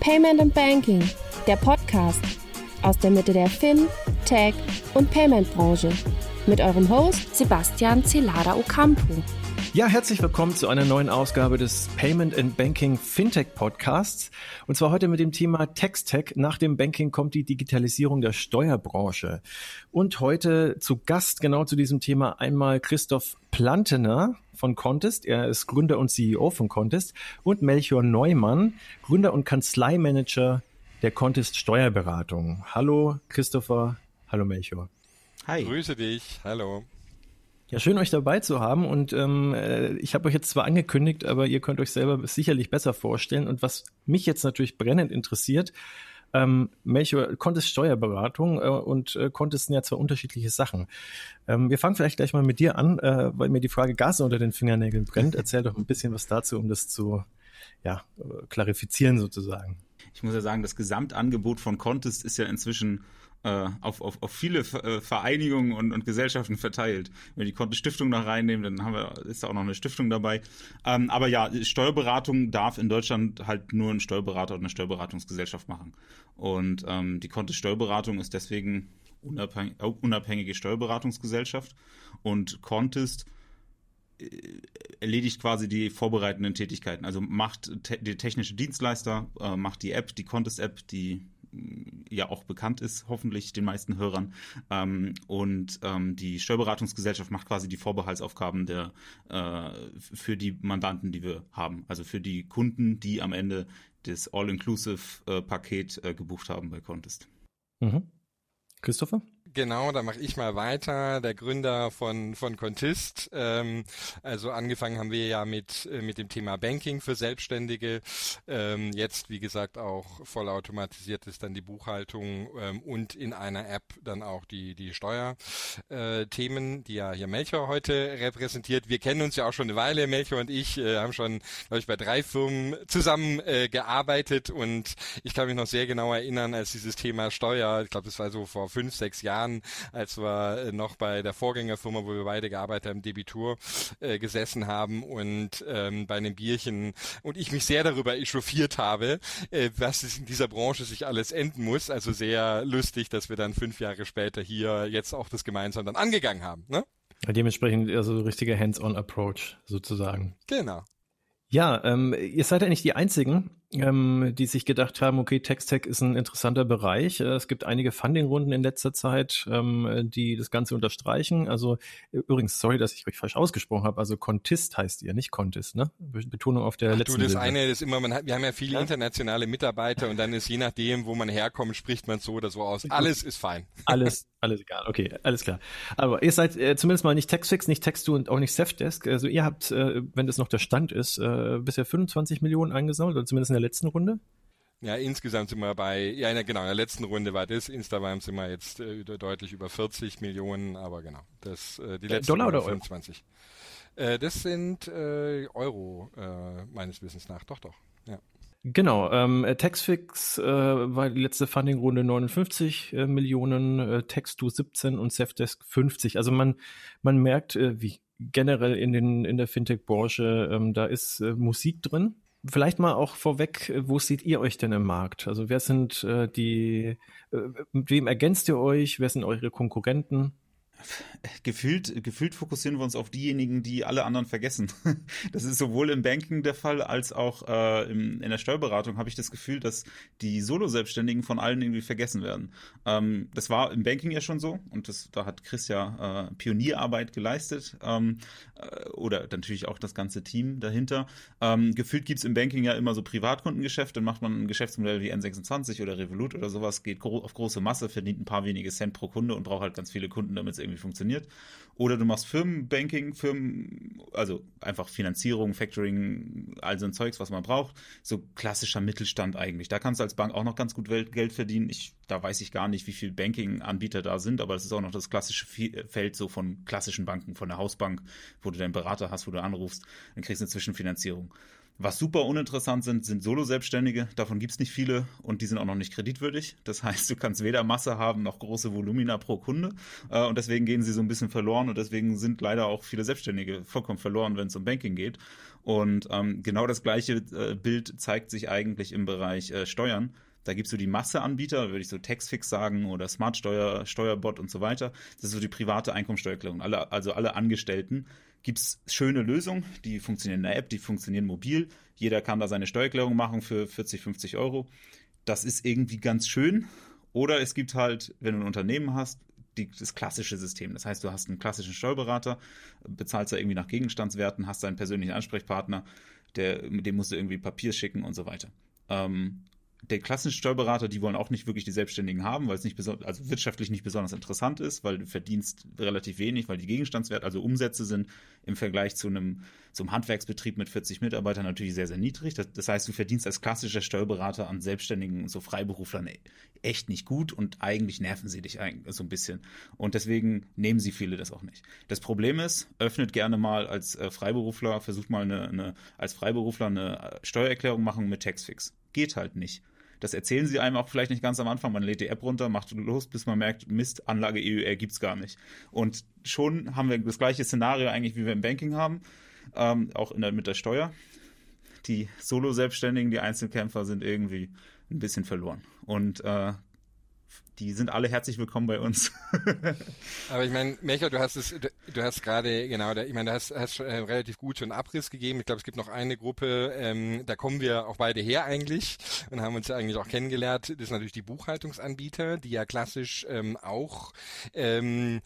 Payment and Banking, der Podcast aus der Mitte der Fin, Tech und Payment Branche mit eurem Host Sebastian Celada Ocampo. Ja, herzlich willkommen zu einer neuen Ausgabe des Payment and Banking Fintech Podcasts. Und zwar heute mit dem Thema Text-Tech. Nach dem Banking kommt die Digitalisierung der Steuerbranche. Und heute zu Gast genau zu diesem Thema einmal Christoph Plantener von Contest. Er ist Gründer und CEO von Contest. Und Melchior Neumann, Gründer und Kanzleimanager der Contest Steuerberatung. Hallo Christopher, hallo Melchior. Hi. Grüße dich, hallo. Ja, schön euch dabei zu haben und ähm, äh, ich habe euch jetzt zwar angekündigt, aber ihr könnt euch selber sicherlich besser vorstellen. Und was mich jetzt natürlich brennend interessiert, ähm, Melchior, Contest Steuerberatung äh, und äh, Contest sind ja zwei unterschiedliche Sachen. Ähm, wir fangen vielleicht gleich mal mit dir an, äh, weil mir die Frage Gas unter den Fingernägeln brennt. Erzähl doch ein bisschen was dazu, um das zu ja, äh, klarifizieren sozusagen. Ich muss ja sagen, das Gesamtangebot von Contest ist ja inzwischen äh, auf, auf, auf viele äh, Vereinigungen und, und Gesellschaften verteilt. Wenn wir die Konto Stiftung noch reinnehmen, dann haben wir, ist da auch noch eine Stiftung dabei. Ähm, aber ja, Steuerberatung darf in Deutschland halt nur ein Steuerberater oder eine Steuerberatungsgesellschaft machen. Und ähm, die Konto Steuerberatung ist deswegen unabhängig, unabhängige Steuerberatungsgesellschaft und Contest äh, erledigt quasi die vorbereitenden Tätigkeiten. Also macht te die technische Dienstleister, äh, macht die App, die Contest-App, die ja auch bekannt ist, hoffentlich den meisten Hörern. Ähm, und ähm, die Steuerberatungsgesellschaft macht quasi die Vorbehaltsaufgaben der, äh, für die Mandanten, die wir haben. Also für die Kunden, die am Ende das All-Inclusive-Paket äh, gebucht haben bei Contest. Mhm. Christopher? Genau, da mache ich mal weiter, der Gründer von von Contist. Ähm, also angefangen haben wir ja mit äh, mit dem Thema Banking für Selbstständige. Ähm, jetzt, wie gesagt, auch vollautomatisiert ist dann die Buchhaltung ähm, und in einer App dann auch die die Steuerthemen, äh, die ja hier Melchior heute repräsentiert. Wir kennen uns ja auch schon eine Weile, Melchior und ich äh, haben schon, glaube ich, bei drei Firmen zusammen äh, gearbeitet und ich kann mich noch sehr genau erinnern, als dieses Thema Steuer, ich glaube, das war so vor fünf, sechs Jahren Jahren, als wir äh, noch bei der Vorgängerfirma, wo wir beide gearbeitet haben, Debitur, äh, gesessen haben und ähm, bei einem Bierchen und ich mich sehr darüber echauffiert habe, äh, was in dieser Branche sich alles enden muss. Also sehr lustig, dass wir dann fünf Jahre später hier jetzt auch das gemeinsam dann angegangen haben. Ne? Dementsprechend also richtiger Hands-on-Approach sozusagen. Genau. Ja, ähm, ihr seid ja nicht die Einzigen, ähm, die sich gedacht haben, okay, Text-Tech ist ein interessanter Bereich. Äh, es gibt einige Funding-Runden in letzter Zeit, ähm, die das Ganze unterstreichen. Also übrigens, sorry, dass ich euch falsch ausgesprochen habe. Also Contist heißt ihr, nicht Contist, ne? Betonung auf der Ach, letzten. Du, das Silbe. eine ist immer, man hat, wir haben ja viele ja? internationale Mitarbeiter und dann ist je nachdem, wo man herkommt, spricht man so oder so aus. Alles ist fein. Alles, alles egal. Okay, alles klar. Aber ihr seid äh, zumindest mal nicht Textfix, nicht Textu und auch nicht Safdesk. Also ihr habt, äh, wenn das noch der Stand ist, äh, bisher 25 Millionen eingesammelt oder zumindest in der letzten Runde? Ja, insgesamt sind wir bei, ja genau, in der letzten Runde war das, Instagram sind wir jetzt äh, deutlich über 40 Millionen, aber genau, das, äh, die äh, letzte Dollar oder 25. Euro? Äh, das sind äh, Euro, äh, meines Wissens nach, doch, doch, ja. Genau, ähm, Taxfix äh, war die letzte Funding-Runde 59 äh, Millionen, äh, Textu 17 und Safdesk 50. Also man, man merkt, äh, wie generell in, den, in der Fintech-Branche, ähm, da ist äh, Musik drin. Vielleicht mal auch vorweg, wo seht ihr euch denn im Markt? Also wer sind äh, die, äh, mit wem ergänzt ihr euch? Wer sind eure Konkurrenten? Gefühlt, gefühlt fokussieren wir uns auf diejenigen, die alle anderen vergessen. Das ist sowohl im Banking der Fall als auch äh, im, in der Steuerberatung habe ich das Gefühl, dass die Solo-Selbstständigen von allen irgendwie vergessen werden. Ähm, das war im Banking ja schon so und das, da hat Chris ja äh, Pionierarbeit geleistet ähm, äh, oder natürlich auch das ganze Team dahinter. Ähm, gefühlt gibt's im Banking ja immer so Privatkundengeschäft, dann macht man ein Geschäftsmodell wie N26 oder Revolut oder sowas, geht gro auf große Masse, verdient ein paar wenige Cent pro Kunde und braucht halt ganz viele Kunden, damit es irgendwie funktioniert. Oder du machst Firmenbanking, Firmen, also einfach Finanzierung, Factoring, all so ein Zeugs, was man braucht. So klassischer Mittelstand eigentlich. Da kannst du als Bank auch noch ganz gut Geld verdienen. Ich, da weiß ich gar nicht, wie viele Banking-Anbieter da sind, aber es ist auch noch das klassische Feld so von klassischen Banken, von der Hausbank, wo du deinen Berater hast, wo du anrufst, dann kriegst du eine Zwischenfinanzierung. Was super uninteressant sind, sind Solo-Selbstständige. Davon gibt es nicht viele und die sind auch noch nicht kreditwürdig. Das heißt, du kannst weder Masse haben noch große Volumina pro Kunde. Äh, und deswegen gehen sie so ein bisschen verloren und deswegen sind leider auch viele Selbstständige vollkommen verloren, wenn es um Banking geht. Und ähm, genau das gleiche äh, Bild zeigt sich eigentlich im Bereich äh, Steuern. Da gibt es so die Masseanbieter, würde ich so Taxfix sagen oder Smartsteuer, Steuerbot und so weiter. Das ist so die private Einkommensteuererklärung. Alle, also alle Angestellten gibt es schöne Lösungen, die funktionieren in der App, die funktionieren mobil. Jeder kann da seine Steuererklärung machen für 40, 50 Euro. Das ist irgendwie ganz schön. Oder es gibt halt, wenn du ein Unternehmen hast, die, das klassische System. Das heißt, du hast einen klassischen Steuerberater, bezahlst da irgendwie nach Gegenstandswerten, hast deinen persönlichen Ansprechpartner, der, mit dem musst du irgendwie Papier schicken und so weiter. Ähm, der klassische Steuerberater, die wollen auch nicht wirklich die Selbstständigen haben, weil es nicht also wirtschaftlich nicht besonders interessant ist, weil du verdienst relativ wenig, weil die Gegenstandswerte, also Umsätze sind im Vergleich zu einem, zum Handwerksbetrieb mit 40 Mitarbeitern natürlich sehr, sehr niedrig. Das, das heißt, du verdienst als klassischer Steuerberater an Selbstständigen, so Freiberuflern echt nicht gut und eigentlich nerven sie dich so ein bisschen. Und deswegen nehmen sie viele das auch nicht. Das Problem ist, öffnet gerne mal als äh, Freiberufler, versucht mal eine, eine, als Freiberufler eine Steuererklärung machen mit Taxfix geht halt nicht. Das erzählen sie einem auch vielleicht nicht ganz am Anfang. Man lädt die App runter, macht los, bis man merkt, Mist, Anlage EUR gibt's gar nicht. Und schon haben wir das gleiche Szenario eigentlich, wie wir im Banking haben, ähm, auch der, mit der Steuer. Die Solo-Selbstständigen, die Einzelkämpfer sind irgendwie ein bisschen verloren. Und äh, die sind alle herzlich willkommen bei uns. Aber ich meine, Melchior, du hast es, du hast gerade, genau, ich meine, du hast, hast schon einen relativ guten Abriss gegeben. Ich glaube, es gibt noch eine Gruppe, ähm, da kommen wir auch beide her eigentlich und haben uns ja eigentlich auch kennengelernt. Das sind natürlich die Buchhaltungsanbieter, die ja klassisch ähm, auch ähm,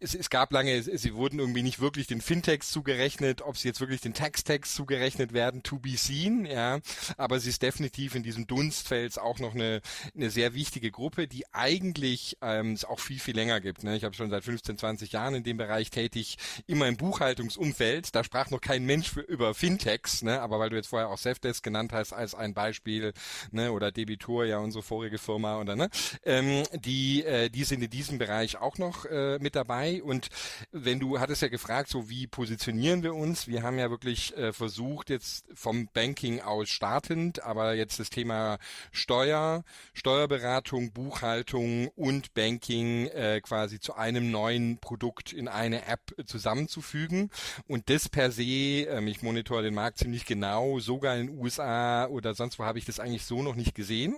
es, es gab lange, sie wurden irgendwie nicht wirklich den Fintechs zugerechnet, ob sie jetzt wirklich den Tax-Tags zugerechnet werden, to be seen, ja. Aber sie ist definitiv in diesem Dunstfeld auch noch eine, eine sehr wichtige Gruppe, die eigentlich ähm, es auch viel, viel länger gibt. Ne? Ich habe schon seit 15, 20 Jahren in dem Bereich tätig, immer im Buchhaltungsumfeld. Da sprach noch kein Mensch für, über Fintechs, ne? aber weil du jetzt vorher auch Safdesk genannt hast als ein Beispiel, ne? oder Debitor, ja unsere vorige Firma, oder ne? Ähm, die, äh, die sind in diesem Bereich auch noch äh, mit dabei. Und wenn du hattest ja gefragt, so wie positionieren wir uns? Wir haben ja wirklich äh, versucht, jetzt vom Banking aus startend, aber jetzt das Thema Steuer, Steuerberatung, Buchhaltung und Banking äh, quasi zu einem neuen Produkt in eine App zusammenzufügen. Und das per se, ähm, ich monitor den Markt ziemlich genau, sogar in den USA oder sonst wo habe ich das eigentlich so noch nicht gesehen.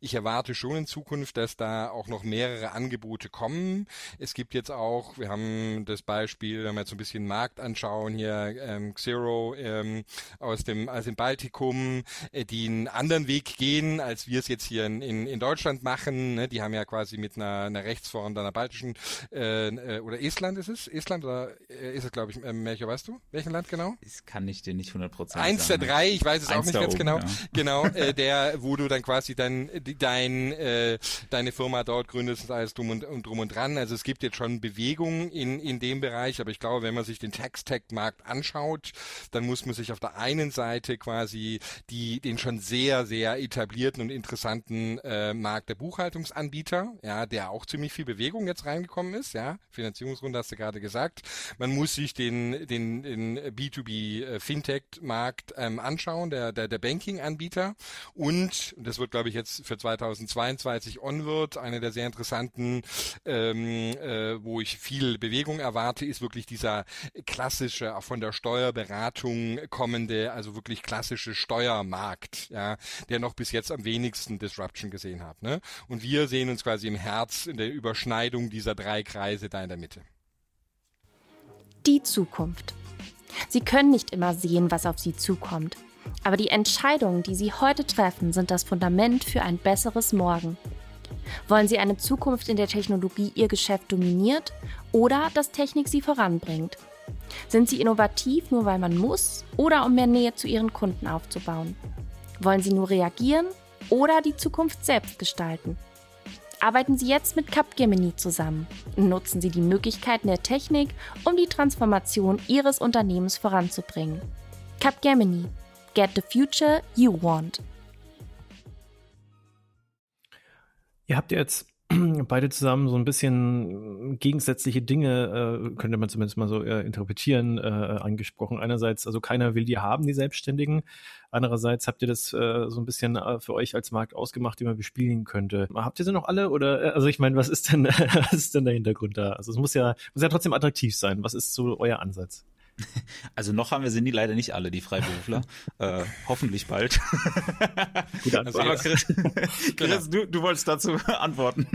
Ich erwarte schon in Zukunft, dass da auch noch mehrere Angebote kommen. Es gibt jetzt auch auch. Wir haben das Beispiel, wenn wir jetzt so ein bisschen Markt anschauen, hier ähm, Xero ähm, aus dem aus dem Baltikum, äh, die einen anderen Weg gehen, als wir es jetzt hier in, in, in Deutschland machen. Ne? Die haben ja quasi mit einer, einer Rechtsform einer baltischen äh, äh, oder Estland ist es? Estland oder äh, ist es, glaube ich, äh, Melchior, weißt du? Welchen Land genau? Das kann ich dir nicht 100% Eins sagen. der drei, ich weiß es Eins auch nicht ganz oben, genau. Ja. Genau, äh, der, wo du dann quasi dann dein, äh, deine Firma dort gründest und alles drum und, und drum und dran. Also es gibt jetzt schon Bewegung Bewegung in, in dem Bereich, aber ich glaube, wenn man sich den Tax-Tech-Markt anschaut, dann muss man sich auf der einen Seite quasi die, den schon sehr, sehr etablierten und interessanten äh, Markt der Buchhaltungsanbieter, ja, der auch ziemlich viel Bewegung jetzt reingekommen ist, ja, Finanzierungsrunde hast du gerade gesagt. Man muss sich den, den, den B2B äh, Fintech-Markt ähm, anschauen, der, der, der Banking-Anbieter und, das wird, glaube ich, jetzt für 2022 onward, eine der sehr interessanten, ähm, äh, wo ich viel Bewegung erwarte, ist wirklich dieser klassische, auch von der Steuerberatung kommende, also wirklich klassische Steuermarkt, ja, der noch bis jetzt am wenigsten Disruption gesehen hat. Ne? Und wir sehen uns quasi im Herz in der Überschneidung dieser drei Kreise da in der Mitte. Die Zukunft. Sie können nicht immer sehen, was auf Sie zukommt. Aber die Entscheidungen, die Sie heute treffen, sind das Fundament für ein besseres Morgen. Wollen Sie eine Zukunft, in der Technologie Ihr Geschäft dominiert oder dass Technik Sie voranbringt? Sind Sie innovativ nur weil man muss oder um mehr Nähe zu Ihren Kunden aufzubauen? Wollen Sie nur reagieren oder die Zukunft selbst gestalten? Arbeiten Sie jetzt mit Capgemini zusammen. Nutzen Sie die Möglichkeiten der Technik, um die Transformation Ihres Unternehmens voranzubringen. Capgemini. Get the future you want. Ihr habt jetzt beide zusammen so ein bisschen gegensätzliche Dinge, äh, könnte man zumindest mal so äh, interpretieren, äh, angesprochen. Einerseits, also keiner will die haben, die Selbstständigen. Andererseits habt ihr das äh, so ein bisschen äh, für euch als Markt ausgemacht, den man bespielen könnte. Habt ihr sie noch alle oder, äh, also ich meine, was ist denn, was ist denn der Hintergrund da? Also es muss ja, muss ja trotzdem attraktiv sein. Was ist so euer Ansatz? Also noch haben wir sie nie leider nicht alle, die Freiberufler. äh, hoffentlich bald. Gut, also, aber Chris, Chris genau. du, du wolltest dazu antworten.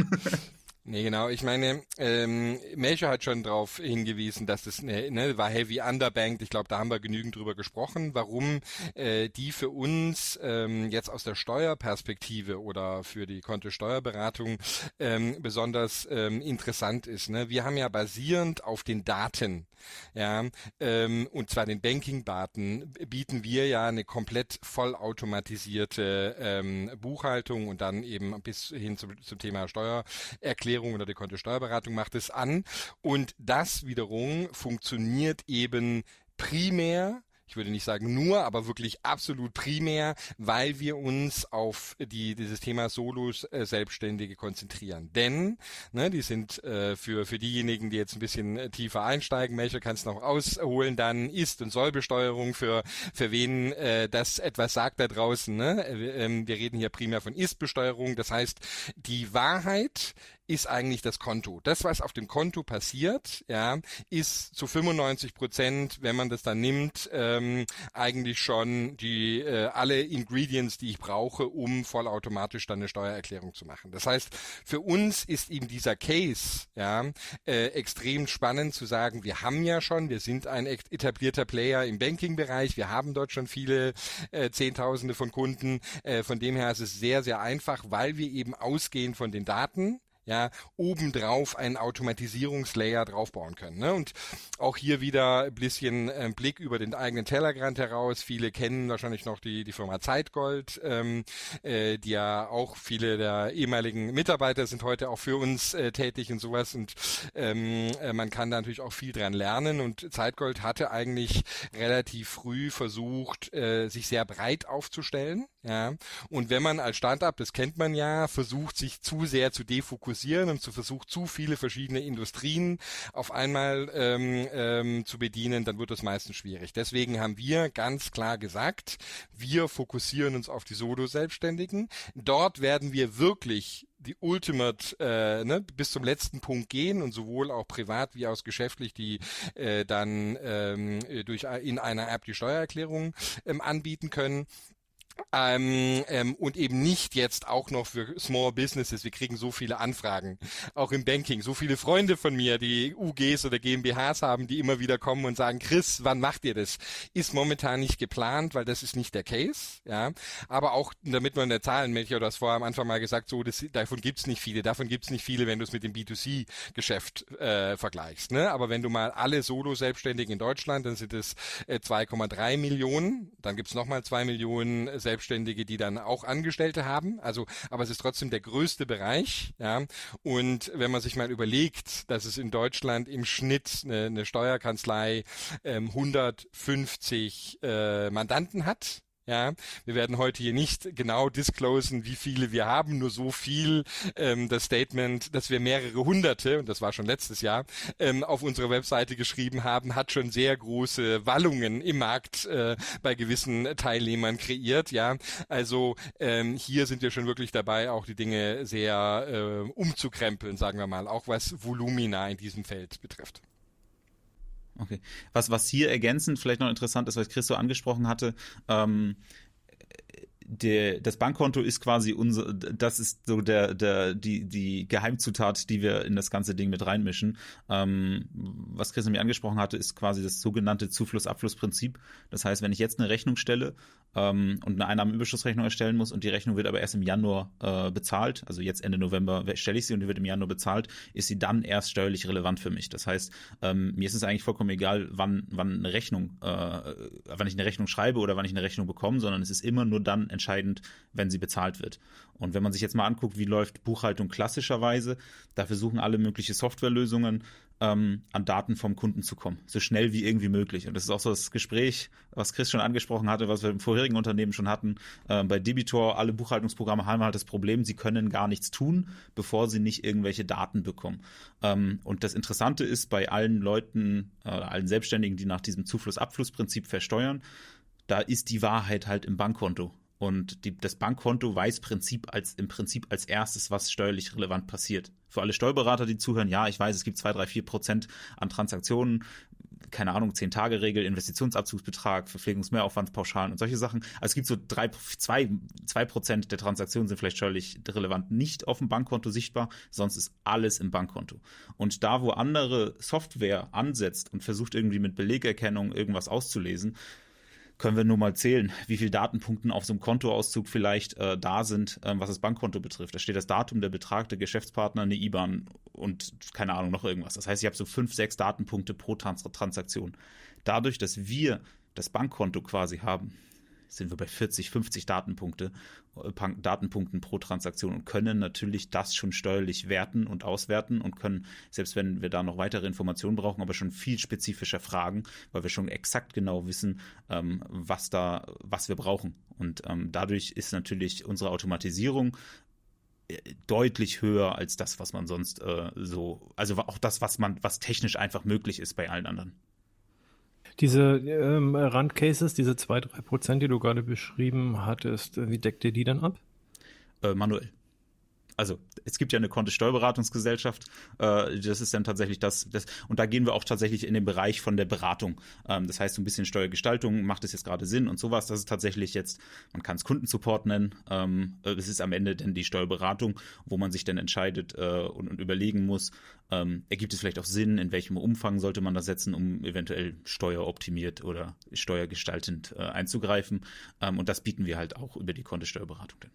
Nee, genau. Ich meine, ähm, Melcher hat schon darauf hingewiesen, dass das ne, ne, war heavy underbanked. Ich glaube, da haben wir genügend drüber gesprochen, warum äh, die für uns ähm, jetzt aus der Steuerperspektive oder für die Kontosteuerberatung ähm, besonders ähm, interessant ist. Ne? Wir haben ja basierend auf den Daten, ja, ähm, und zwar den Banking-Daten, bieten wir ja eine komplett vollautomatisierte ähm, Buchhaltung und dann eben bis hin zum, zum Thema Steuererklärung Steuererklärung oder die Kontosteuerberatung macht es an. Und das wiederum funktioniert eben primär ich würde nicht sagen nur, aber wirklich absolut primär, weil wir uns auf die, dieses Thema Solos äh, Selbstständige konzentrieren. Denn, ne, die sind äh, für, für diejenigen, die jetzt ein bisschen äh, tiefer einsteigen, welche kannst du noch ausholen, dann Ist- und Sollbesteuerung für, für wen äh, das etwas sagt da draußen. Ne? Äh, ähm, wir reden hier primär von Ist-Besteuerung. Das heißt, die Wahrheit ist eigentlich das Konto. Das, was auf dem Konto passiert, ja, ist zu 95 Prozent, wenn man das dann nimmt, ähm, eigentlich schon die äh, alle Ingredients, die ich brauche, um vollautomatisch dann eine Steuererklärung zu machen. Das heißt, für uns ist eben dieser Case ja äh, extrem spannend zu sagen, wir haben ja schon, wir sind ein etablierter Player im Banking-Bereich, wir haben dort schon viele äh, Zehntausende von Kunden. Äh, von dem her ist es sehr, sehr einfach, weil wir eben ausgehen von den Daten ja, obendrauf einen Automatisierungslayer draufbauen können. Ne? Und auch hier wieder ein bisschen äh, Blick über den eigenen Tellerrand heraus. Viele kennen wahrscheinlich noch die, die Firma Zeitgold, ähm, äh, die ja auch viele der ehemaligen Mitarbeiter sind heute auch für uns äh, tätig und sowas. Und ähm, äh, man kann da natürlich auch viel dran lernen. Und Zeitgold hatte eigentlich relativ früh versucht, äh, sich sehr breit aufzustellen. Ja. Und wenn man als Startup, das kennt man ja, versucht, sich zu sehr zu defokussieren, fokussieren und zu versucht, zu viele verschiedene Industrien auf einmal ähm, ähm, zu bedienen, dann wird das meistens schwierig. Deswegen haben wir ganz klar gesagt, wir fokussieren uns auf die Solo-Selbstständigen. Dort werden wir wirklich die Ultimate äh, ne, bis zum letzten Punkt gehen und sowohl auch privat wie auch geschäftlich die äh, dann ähm, durch in einer App die Steuererklärung ähm, anbieten können. Ähm, ähm, und eben nicht jetzt auch noch für Small Businesses. Wir kriegen so viele Anfragen, auch im Banking. So viele Freunde von mir, die UGs oder GmbHs haben, die immer wieder kommen und sagen, Chris, wann macht ihr das? Ist momentan nicht geplant, weil das ist nicht der Case. Ja, aber auch damit man in der Zahlen, Melchior, du hast vorher am Anfang mal gesagt, so das, davon gibt's nicht viele. Davon gibt's nicht viele, wenn du es mit dem B2C-Geschäft äh, vergleichst. Ne? Aber wenn du mal alle Solo-Selbstständigen in Deutschland, dann sind es äh, 2,3 Millionen. Dann gibt's nochmal zwei Millionen Selbstständige, die dann auch Angestellte haben. Also, aber es ist trotzdem der größte Bereich. Ja. Und wenn man sich mal überlegt, dass es in Deutschland im Schnitt eine, eine Steuerkanzlei ähm, 150 äh, Mandanten hat, ja, wir werden heute hier nicht genau disclosen, wie viele wir haben, nur so viel ähm, das Statement, dass wir mehrere hunderte, und das war schon letztes Jahr, ähm, auf unserer Webseite geschrieben haben, hat schon sehr große Wallungen im Markt äh, bei gewissen Teilnehmern kreiert. Ja, also ähm, hier sind wir schon wirklich dabei, auch die Dinge sehr äh, umzukrempeln, sagen wir mal, auch was Volumina in diesem Feld betrifft. Okay. Was, was hier ergänzend vielleicht noch interessant ist, was Christo angesprochen hatte, ähm, der, das Bankkonto ist quasi unser, das ist so der, der, die, die Geheimzutat, die wir in das ganze Ding mit reinmischen. Ähm, was Chris mir angesprochen hatte, ist quasi das sogenannte Zufluss-Abfluss-Prinzip. Das heißt, wenn ich jetzt eine Rechnung stelle ähm, und eine Einnahmenüberschussrechnung erstellen muss und die Rechnung wird aber erst im Januar äh, bezahlt, also jetzt Ende November stelle ich sie und die wird im Januar bezahlt, ist sie dann erst steuerlich relevant für mich. Das heißt, ähm, mir ist es eigentlich vollkommen egal, wann, wann eine Rechnung, äh, wann ich eine Rechnung schreibe oder wann ich eine Rechnung bekomme, sondern es ist immer nur dann entscheidend, wenn sie bezahlt wird. Und wenn man sich jetzt mal anguckt, wie läuft Buchhaltung klassischer Weise, da versuchen alle mögliche Softwarelösungen ähm, an Daten vom Kunden zu kommen, so schnell wie irgendwie möglich. Und das ist auch so das Gespräch, was Chris schon angesprochen hatte, was wir im vorherigen Unternehmen schon hatten. Äh, bei Debitor, alle Buchhaltungsprogramme haben halt das Problem, sie können gar nichts tun, bevor sie nicht irgendwelche Daten bekommen. Ähm, und das Interessante ist, bei allen Leuten, äh, allen Selbstständigen, die nach diesem Zufluss-Abfluss-Prinzip versteuern, da ist die Wahrheit halt im Bankkonto. Und die, das Bankkonto weiß Prinzip als, im Prinzip als erstes, was steuerlich relevant passiert. Für alle Steuerberater, die zuhören, ja, ich weiß, es gibt zwei, drei, vier Prozent an Transaktionen, keine Ahnung, zehn Tage Regel, Investitionsabzugsbetrag, Verpflegungsmehraufwandspauschalen und solche Sachen. Also es gibt so drei, zwei, zwei Prozent der Transaktionen sind vielleicht steuerlich relevant nicht auf dem Bankkonto sichtbar, sonst ist alles im Bankkonto. Und da, wo andere Software ansetzt und versucht irgendwie mit Belegerkennung irgendwas auszulesen, können wir nur mal zählen, wie viele Datenpunkten auf so einem Kontoauszug vielleicht äh, da sind, ähm, was das Bankkonto betrifft. Da steht das Datum, der Betrag, der Geschäftspartner, eine IBAN und keine Ahnung, noch irgendwas. Das heißt, ich habe so fünf, sechs Datenpunkte pro Trans Transaktion. Dadurch, dass wir das Bankkonto quasi haben, sind wir bei 40, 50 Datenpunkte, äh, Datenpunkten pro Transaktion und können natürlich das schon steuerlich werten und auswerten und können, selbst wenn wir da noch weitere Informationen brauchen, aber schon viel spezifischer fragen, weil wir schon exakt genau wissen, ähm, was da, was wir brauchen. Und ähm, dadurch ist natürlich unsere Automatisierung äh, deutlich höher als das, was man sonst äh, so, also auch das, was man, was technisch einfach möglich ist bei allen anderen. Diese ähm, Randcases, diese 2-3 Prozent, die du gerade beschrieben hattest, wie deckt ihr die dann ab? Äh, manuell also es gibt ja eine Kontosteuerberatungsgesellschaft, äh, das ist dann tatsächlich das, das, und da gehen wir auch tatsächlich in den Bereich von der Beratung. Ähm, das heißt, so ein bisschen Steuergestaltung, macht es jetzt gerade Sinn und sowas. Das ist tatsächlich jetzt, man kann es Kundensupport nennen. Ähm, es ist am Ende dann die Steuerberatung, wo man sich dann entscheidet äh, und, und überlegen muss, ähm, ergibt es vielleicht auch Sinn, in welchem Umfang sollte man das setzen, um eventuell steueroptimiert oder steuergestaltend äh, einzugreifen. Ähm, und das bieten wir halt auch über die Kontosteuerberatung dann.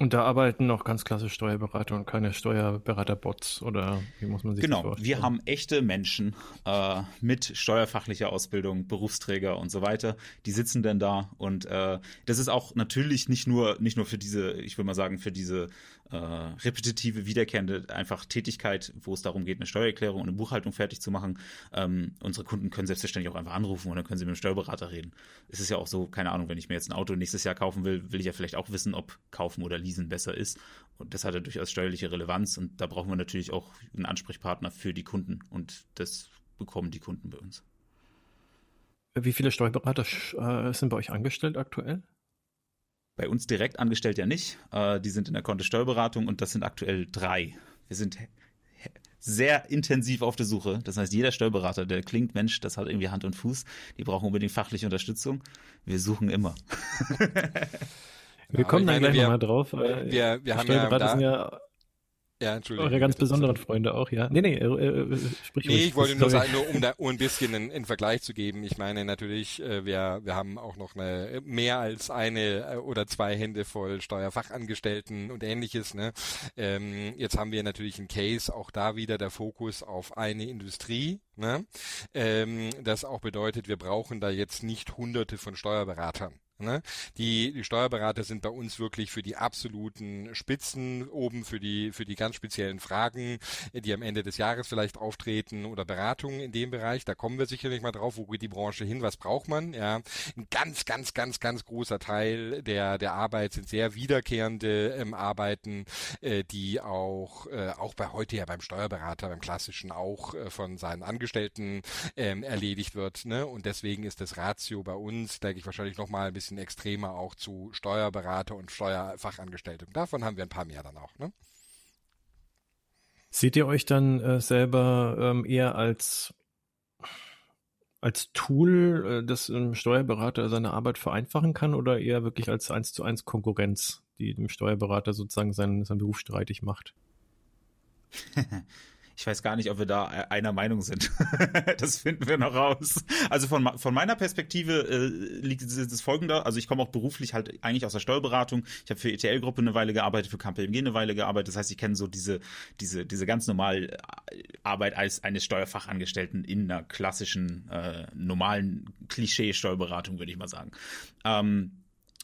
Und da arbeiten noch ganz klassisch Steuerberater und keine Steuerberater-Bots oder wie muss man sich genau, das vorstellen? Genau, wir haben echte Menschen äh, mit steuerfachlicher Ausbildung, Berufsträger und so weiter, die sitzen denn da und äh, das ist auch natürlich nicht nur nicht nur für diese, ich würde mal sagen, für diese äh, repetitive, wiederkehrende einfach Tätigkeit, wo es darum geht, eine Steuererklärung und eine Buchhaltung fertig zu machen. Ähm, unsere Kunden können selbstverständlich auch einfach anrufen und dann können sie mit dem Steuerberater reden. Es ist ja auch so, keine Ahnung, wenn ich mir jetzt ein Auto nächstes Jahr kaufen will, will ich ja vielleicht auch wissen, ob kaufen oder leasen besser ist. Und das hat ja durchaus steuerliche Relevanz und da brauchen wir natürlich auch einen Ansprechpartner für die Kunden und das bekommen die Kunden bei uns. Wie viele Steuerberater äh, sind bei euch angestellt aktuell? Bei uns direkt angestellt ja nicht. Äh, die sind in der Kontosteuerberatung und das sind aktuell drei. Wir sind sehr intensiv auf der Suche. Das heißt, jeder Steuerberater, der klingt, Mensch, das hat irgendwie Hand und Fuß, die brauchen unbedingt fachliche Unterstützung. Wir suchen immer. wir kommen da gleich nochmal drauf. Wir, wir haben ja, da, sind ja ja, Entschuldigung. Eure ganz besonderen Freunde auch, ja. Nee, nee, äh, äh, sprich Nee, ich wollte nur sagen, nur um da um ein bisschen einen, einen Vergleich zu geben. Ich meine natürlich, äh, wir, wir haben auch noch eine mehr als eine äh, oder zwei Hände voll Steuerfachangestellten und ähnliches. Ne? Ähm, jetzt haben wir natürlich einen Case, auch da wieder der Fokus auf eine Industrie. Ne? Ähm, das auch bedeutet, wir brauchen da jetzt nicht hunderte von Steuerberatern. Ne? Die, die Steuerberater sind bei uns wirklich für die absoluten Spitzen oben, für die, für die ganz speziellen Fragen, die am Ende des Jahres vielleicht auftreten oder Beratungen in dem Bereich. Da kommen wir sicherlich mal drauf, wo geht die Branche hin, was braucht man. Ja, ein ganz, ganz, ganz, ganz großer Teil der, der Arbeit sind sehr wiederkehrende ähm, Arbeiten, äh, die auch, äh, auch bei heute ja beim Steuerberater, beim klassischen auch äh, von seinen Angestellten ähm, erledigt wird. Ne? Und deswegen ist das Ratio bei uns, denke ich, wahrscheinlich nochmal ein bisschen bisschen extremer auch zu Steuerberater und Steuerfachangestellten. Davon haben wir ein paar mehr dann auch. Ne? Seht ihr euch dann äh, selber ähm, eher als als Tool, äh, das ein Steuerberater seine Arbeit vereinfachen kann oder eher wirklich als eins zu eins Konkurrenz, die dem Steuerberater sozusagen seinen, seinen Beruf streitig macht? Ich weiß gar nicht, ob wir da einer Meinung sind. das finden wir noch raus. Also von, von meiner Perspektive äh, liegt das folgende. Also ich komme auch beruflich halt eigentlich aus der Steuerberatung. Ich habe für ETL-Gruppe eine Weile gearbeitet, für KPMG eine Weile gearbeitet. Das heißt, ich kenne so diese, diese, diese ganz normale Arbeit als eines Steuerfachangestellten in einer klassischen, äh, normalen Klischee-Steuerberatung, würde ich mal sagen. Ähm,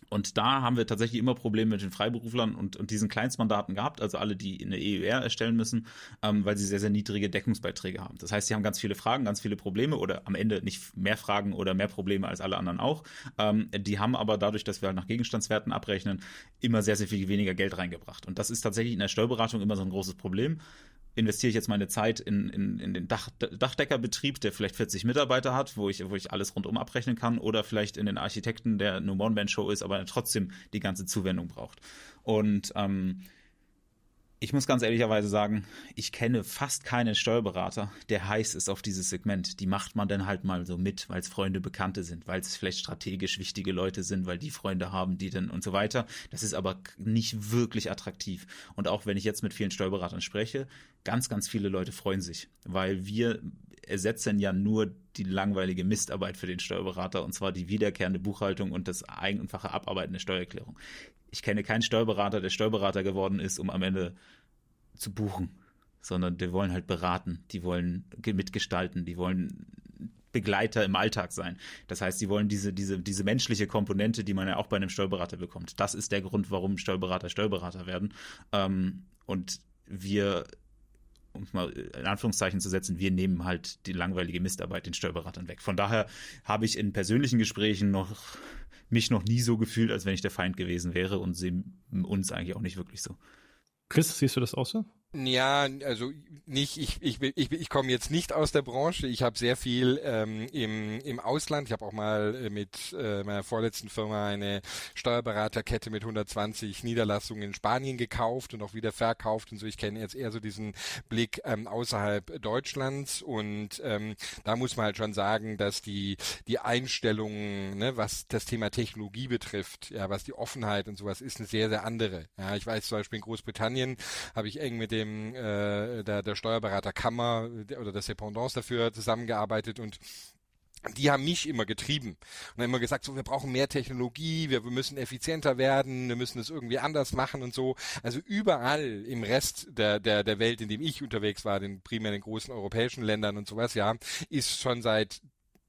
Und da haben wir tatsächlich immer Probleme mit den Freiberuflern und, und diesen Kleinstmandaten gehabt, also alle, die eine EUR erstellen müssen, ähm, weil sie sehr, sehr niedrige Deckungsbeiträge haben. Das heißt, sie haben ganz viele Fragen, ganz viele Probleme oder am Ende nicht mehr Fragen oder mehr Probleme als alle anderen auch. Ähm, die haben aber dadurch, dass wir halt nach Gegenstandswerten abrechnen, immer sehr, sehr viel weniger Geld reingebracht. Und das ist tatsächlich in der Steuerberatung immer so ein großes Problem investiere ich jetzt meine Zeit in, in, in den Dach, Dachdeckerbetrieb, der vielleicht 40 Mitarbeiter hat, wo ich, wo ich alles rundum abrechnen kann, oder vielleicht in den Architekten, der eine One-Man-Show ist, aber trotzdem die ganze Zuwendung braucht. Und ähm, ich muss ganz ehrlicherweise sagen, ich kenne fast keinen Steuerberater, der heiß ist auf dieses Segment. Die macht man dann halt mal so mit, weil es Freunde, Bekannte sind, weil es vielleicht strategisch wichtige Leute sind, weil die Freunde haben, die dann und so weiter. Das ist aber nicht wirklich attraktiv. Und auch wenn ich jetzt mit vielen Steuerberatern spreche, ganz, ganz viele Leute freuen sich, weil wir ersetzen ja nur die langweilige Mistarbeit für den Steuerberater und zwar die wiederkehrende Buchhaltung und das einfache Abarbeiten der Steuererklärung ich kenne keinen Steuerberater, der Steuerberater geworden ist, um am Ende zu buchen, sondern die wollen halt beraten, die wollen mitgestalten, die wollen Begleiter im Alltag sein. Das heißt, sie wollen diese, diese, diese menschliche Komponente, die man ja auch bei einem Steuerberater bekommt. Das ist der Grund, warum Steuerberater Steuerberater werden. Ähm, und wir, um es mal in Anführungszeichen zu setzen, wir nehmen halt die langweilige Mistarbeit den Steuerberatern weg. Von daher habe ich in persönlichen Gesprächen noch mich noch nie so gefühlt, als wenn ich der Feind gewesen wäre und sie uns eigentlich auch nicht wirklich so. Chris, siehst du das auch so? Ja, also nicht, ich, ich, ich, ich komme jetzt nicht aus der Branche. Ich habe sehr viel ähm, im, im Ausland. Ich habe auch mal äh, mit äh, meiner vorletzten Firma eine Steuerberaterkette mit 120 Niederlassungen in Spanien gekauft und auch wieder verkauft und so. Ich kenne jetzt eher so diesen Blick ähm, außerhalb Deutschlands und ähm, da muss man halt schon sagen, dass die, die Einstellung, ne, was das Thema Technologie betrifft, ja, was die Offenheit und sowas ist, eine sehr, sehr andere. Ja, ich weiß zum Beispiel in Großbritannien habe ich eng mit dem dem äh, der, der Steuerberaterkammer oder des Dependance dafür zusammengearbeitet und die haben mich immer getrieben und haben immer gesagt, so wir brauchen mehr Technologie, wir, wir müssen effizienter werden, wir müssen es irgendwie anders machen und so. Also überall im Rest der der der Welt, in dem ich unterwegs war, den primär in den großen europäischen Ländern und sowas, ja, ist schon seit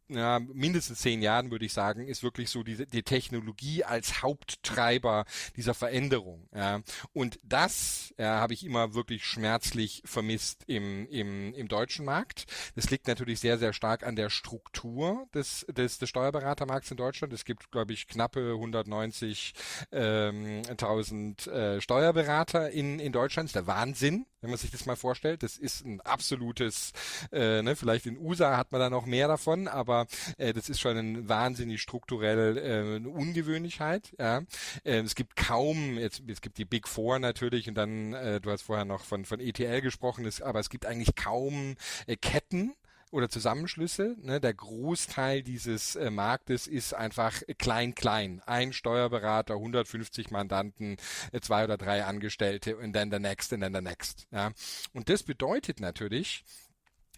ja, mindestens zehn Jahren, würde ich sagen, ist wirklich so die, die Technologie als Haupttreiber dieser Veränderung. Ja. Und das ja, habe ich immer wirklich schmerzlich vermisst im, im, im deutschen Markt. Das liegt natürlich sehr, sehr stark an der Struktur des, des, des Steuerberatermarkts in Deutschland. Es gibt, glaube ich, knappe 190.000 ähm, äh, Steuerberater in, in Deutschland. Das ist der Wahnsinn wenn man sich das mal vorstellt. Das ist ein absolutes, äh, ne, vielleicht in USA hat man da noch mehr davon, aber äh, das ist schon ein wahnsinnig strukturell äh, eine Ungewöhnlichkeit. Ja. Äh, es gibt kaum, jetzt, es gibt die Big Four natürlich und dann, äh, du hast vorher noch von, von ETL gesprochen, ist, aber es gibt eigentlich kaum äh, Ketten, oder Zusammenschlüsse. Ne? Der Großteil dieses äh, Marktes ist einfach klein, klein. Ein Steuerberater, 150 Mandanten, äh, zwei oder drei Angestellte und dann der next und dann der next. Ja? Und das bedeutet natürlich,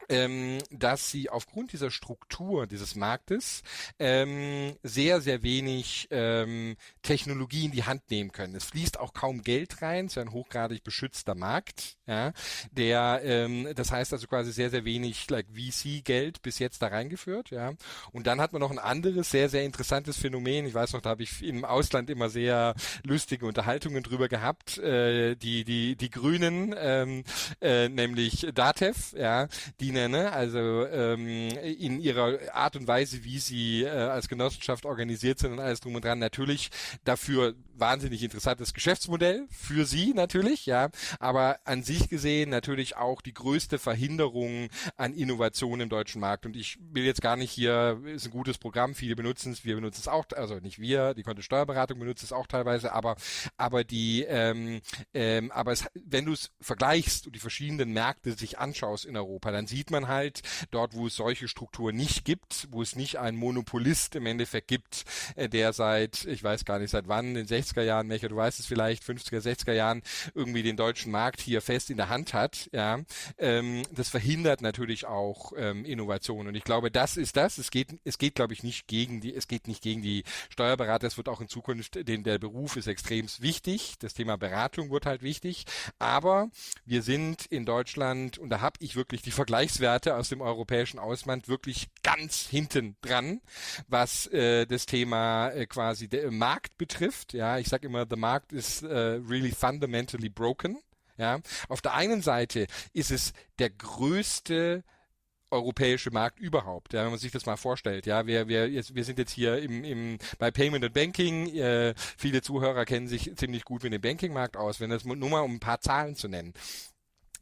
ähm, dass sie aufgrund dieser Struktur dieses Marktes ähm, sehr, sehr wenig ähm, Technologie in die Hand nehmen können. Es fließt auch kaum Geld rein, es ist ein hochgradig beschützter Markt, ja, der, ähm, das heißt also quasi sehr, sehr wenig like VC-Geld bis jetzt da reingeführt, ja. Und dann hat man noch ein anderes, sehr, sehr interessantes Phänomen. Ich weiß noch, da habe ich im Ausland immer sehr lustige Unterhaltungen drüber gehabt. Äh, die, die, die Grünen, ähm, äh, nämlich Datev, ja, die ne, also ähm, in ihrer Art und Weise, wie sie äh, als Genossenschaft organisiert sind und alles drum und dran, natürlich dafür wahnsinnig interessantes Geschäftsmodell für sie natürlich, ja, aber an sich gesehen natürlich auch die größte Verhinderung an Innovation im deutschen Markt. Und ich will jetzt gar nicht hier, ist ein gutes Programm, viele benutzen es, wir benutzen es auch, also nicht wir, die Konto Steuerberatung benutzt es auch teilweise, aber aber die, ähm, ähm, aber es, wenn du es vergleichst und die verschiedenen Märkte sich anschaust in Europa, dann sieht man halt dort, wo es solche Strukturen nicht gibt, wo es nicht einen Monopolist im Endeffekt gibt, äh, der seit, ich weiß gar nicht seit wann, in den 60er Jahren, Mecher, du weißt es vielleicht, 50er, 60er Jahren irgendwie den deutschen Markt hier fest in der Hand hat, ja, ähm, das verhindert natürlich auch ähm, Innovation. Und ich glaube, das ist das. Es geht, es geht, glaube ich, nicht gegen die, es geht nicht gegen die Steuerberater. Es wird auch in Zukunft, den der Beruf ist extrem wichtig. Das Thema Beratung wird halt wichtig. Aber wir sind in Deutschland und da habe ich wirklich die Vergleiche Vergleichswerte aus dem europäischen Ausland wirklich ganz hinten dran, was äh, das Thema äh, quasi der Markt betrifft. Ja, ich sage immer, the market is uh, really fundamentally broken. Ja, auf der einen Seite ist es der größte europäische Markt überhaupt, ja, wenn man sich das mal vorstellt. Ja, wir, wir, wir sind jetzt hier im, im, bei Payment and Banking. Äh, viele Zuhörer kennen sich ziemlich gut mit dem Bankingmarkt aus. Wenn das nur mal um ein paar Zahlen zu nennen.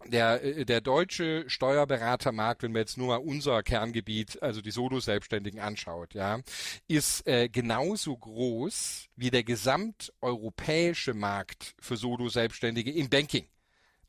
Der, äh, der deutsche Steuerberatermarkt, wenn man jetzt nur mal unser Kerngebiet, also die Solo-Selbstständigen anschaut, ja, ist äh, genauso groß wie der gesamteuropäische Markt für Solo-Selbstständige im Banking.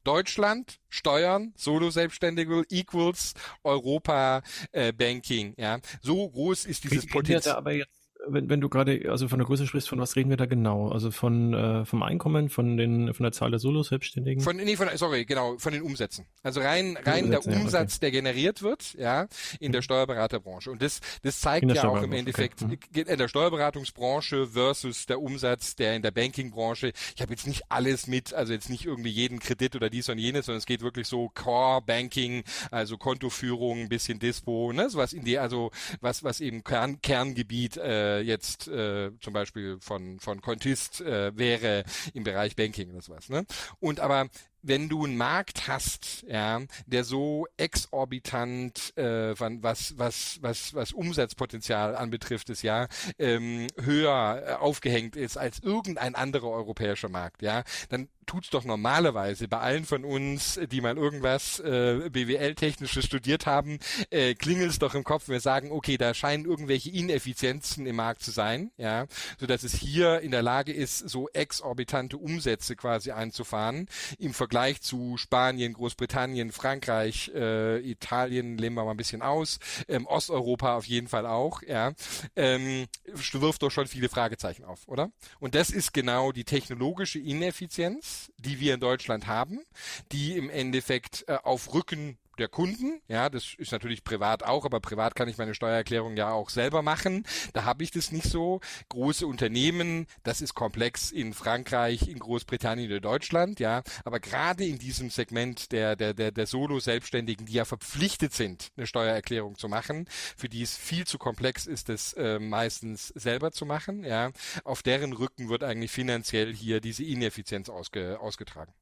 Deutschland, Steuern, Solo-Selbstständige equals Europa äh, Banking. Ja, so groß ist dieses Potenzial. aber jetzt wenn, wenn du gerade also von der Größe sprichst, von was reden wir da genau? Also von äh, vom Einkommen, von den von der Zahl der Solo-Selbstständigen? Von nee, von sorry, genau, von den Umsätzen. Also rein rein der Umsatz, okay. der generiert wird, ja, in der. Steuerberaterbranche. Und das das zeigt ja auch im Endeffekt okay. Mhm. in der Steuerberatungsbranche versus der Umsatz, der in der Bankingbranche. Ich habe jetzt nicht alles mit, also jetzt nicht irgendwie jeden Kredit oder dies und jenes, sondern es geht wirklich so Core Banking, also Kontoführung, ein bisschen Dispo, ne, sowas in die, also was was eben Kern, Kerngebiet äh, jetzt äh, zum Beispiel von, von Contist äh, wäre im Bereich Banking oder sowas. Ne? Und aber wenn du einen Markt hast, ja, der so exorbitant äh, was was was was Umsatzpotenzial anbetrifft, ist ja ähm, höher äh, aufgehängt ist als irgendein anderer europäischer Markt, ja, dann tut's doch normalerweise bei allen von uns, die mal irgendwas äh, BWL-technisches studiert haben, äh, klingelt's doch im Kopf, wir sagen, okay, da scheinen irgendwelche Ineffizienzen im Markt zu sein, ja, so dass es hier in der Lage ist, so exorbitante Umsätze quasi einzufahren im Vergleich zu Spanien, Großbritannien, Frankreich, äh, Italien, lehnen wir mal ein bisschen aus, ähm, Osteuropa auf jeden Fall auch, ja, ähm, wirft doch schon viele Fragezeichen auf, oder? Und das ist genau die technologische Ineffizienz, die wir in Deutschland haben, die im Endeffekt äh, auf Rücken der Kunden. Ja, das ist natürlich privat auch, aber privat kann ich meine Steuererklärung ja auch selber machen. Da habe ich das nicht so. Große Unternehmen, das ist komplex in Frankreich, in Großbritannien oder Deutschland, ja. Aber gerade in diesem Segment der, der, der, der Solo-Selbstständigen, die ja verpflichtet sind, eine Steuererklärung zu machen, für die es viel zu komplex ist, das äh, meistens selber zu machen, ja. Auf deren Rücken wird eigentlich finanziell hier diese Ineffizienz ausge, ausgetragen.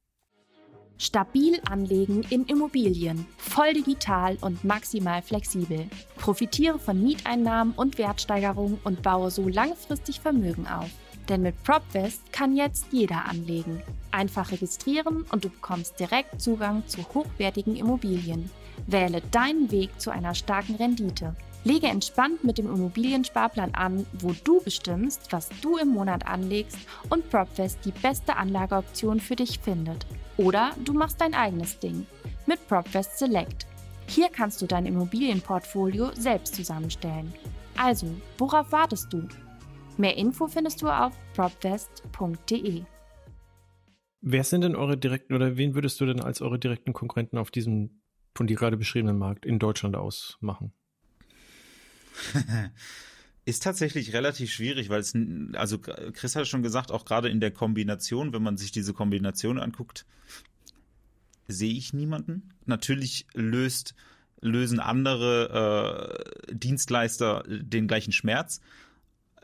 Stabil anlegen in Immobilien, voll digital und maximal flexibel. Profitiere von Mieteinnahmen und Wertsteigerungen und baue so langfristig Vermögen auf. Denn mit PropVest kann jetzt jeder anlegen. Einfach registrieren und du bekommst direkt Zugang zu hochwertigen Immobilien. Wähle deinen Weg zu einer starken Rendite. Lege entspannt mit dem Immobiliensparplan an, wo du bestimmst, was du im Monat anlegst und PropVest die beste Anlageoption für dich findet. Oder du machst dein eigenes Ding mit PropVest Select. Hier kannst du dein Immobilienportfolio selbst zusammenstellen. Also, worauf wartest du? Mehr Info findest du auf propvest.de. Wer sind denn eure direkten oder wen würdest du denn als eure direkten Konkurrenten auf diesem von dir gerade beschriebenen Markt in Deutschland ausmachen? Ist tatsächlich relativ schwierig, weil es, also Chris hat schon gesagt, auch gerade in der Kombination, wenn man sich diese Kombination anguckt, sehe ich niemanden. Natürlich löst, lösen andere äh, Dienstleister den gleichen Schmerz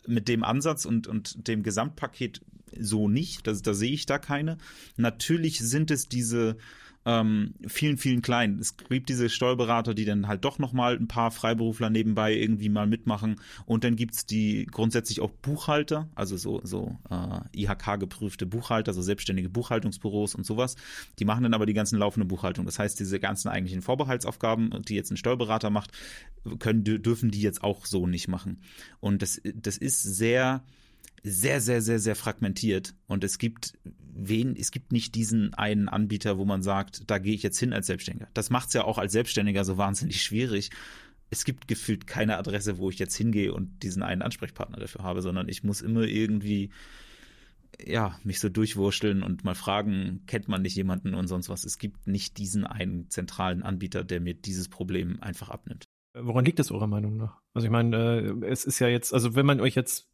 mit dem Ansatz und, und dem Gesamtpaket so nicht. Da, da sehe ich da keine. Natürlich sind es diese ähm, vielen, vielen kleinen. Es gibt diese Steuerberater, die dann halt doch nochmal ein paar Freiberufler nebenbei irgendwie mal mitmachen. Und dann gibt's die grundsätzlich auch Buchhalter, also so, so äh, IHK-geprüfte Buchhalter, so selbstständige Buchhaltungsbüros und sowas. Die machen dann aber die ganzen laufende Buchhaltung. Das heißt, diese ganzen eigentlichen Vorbehaltsaufgaben, die jetzt ein Steuerberater macht, können, dürfen die jetzt auch so nicht machen. Und das, das ist sehr sehr, sehr, sehr, sehr fragmentiert und es gibt wen, es gibt nicht diesen einen Anbieter, wo man sagt, da gehe ich jetzt hin als Selbstständiger. Das macht es ja auch als Selbstständiger so wahnsinnig schwierig. Es gibt gefühlt keine Adresse, wo ich jetzt hingehe und diesen einen Ansprechpartner dafür habe, sondern ich muss immer irgendwie ja, mich so durchwurschteln und mal fragen, kennt man nicht jemanden und sonst was. Es gibt nicht diesen einen zentralen Anbieter, der mir dieses Problem einfach abnimmt. Woran liegt das eurer Meinung nach? Also ich meine, äh, es ist ja jetzt, also wenn man euch jetzt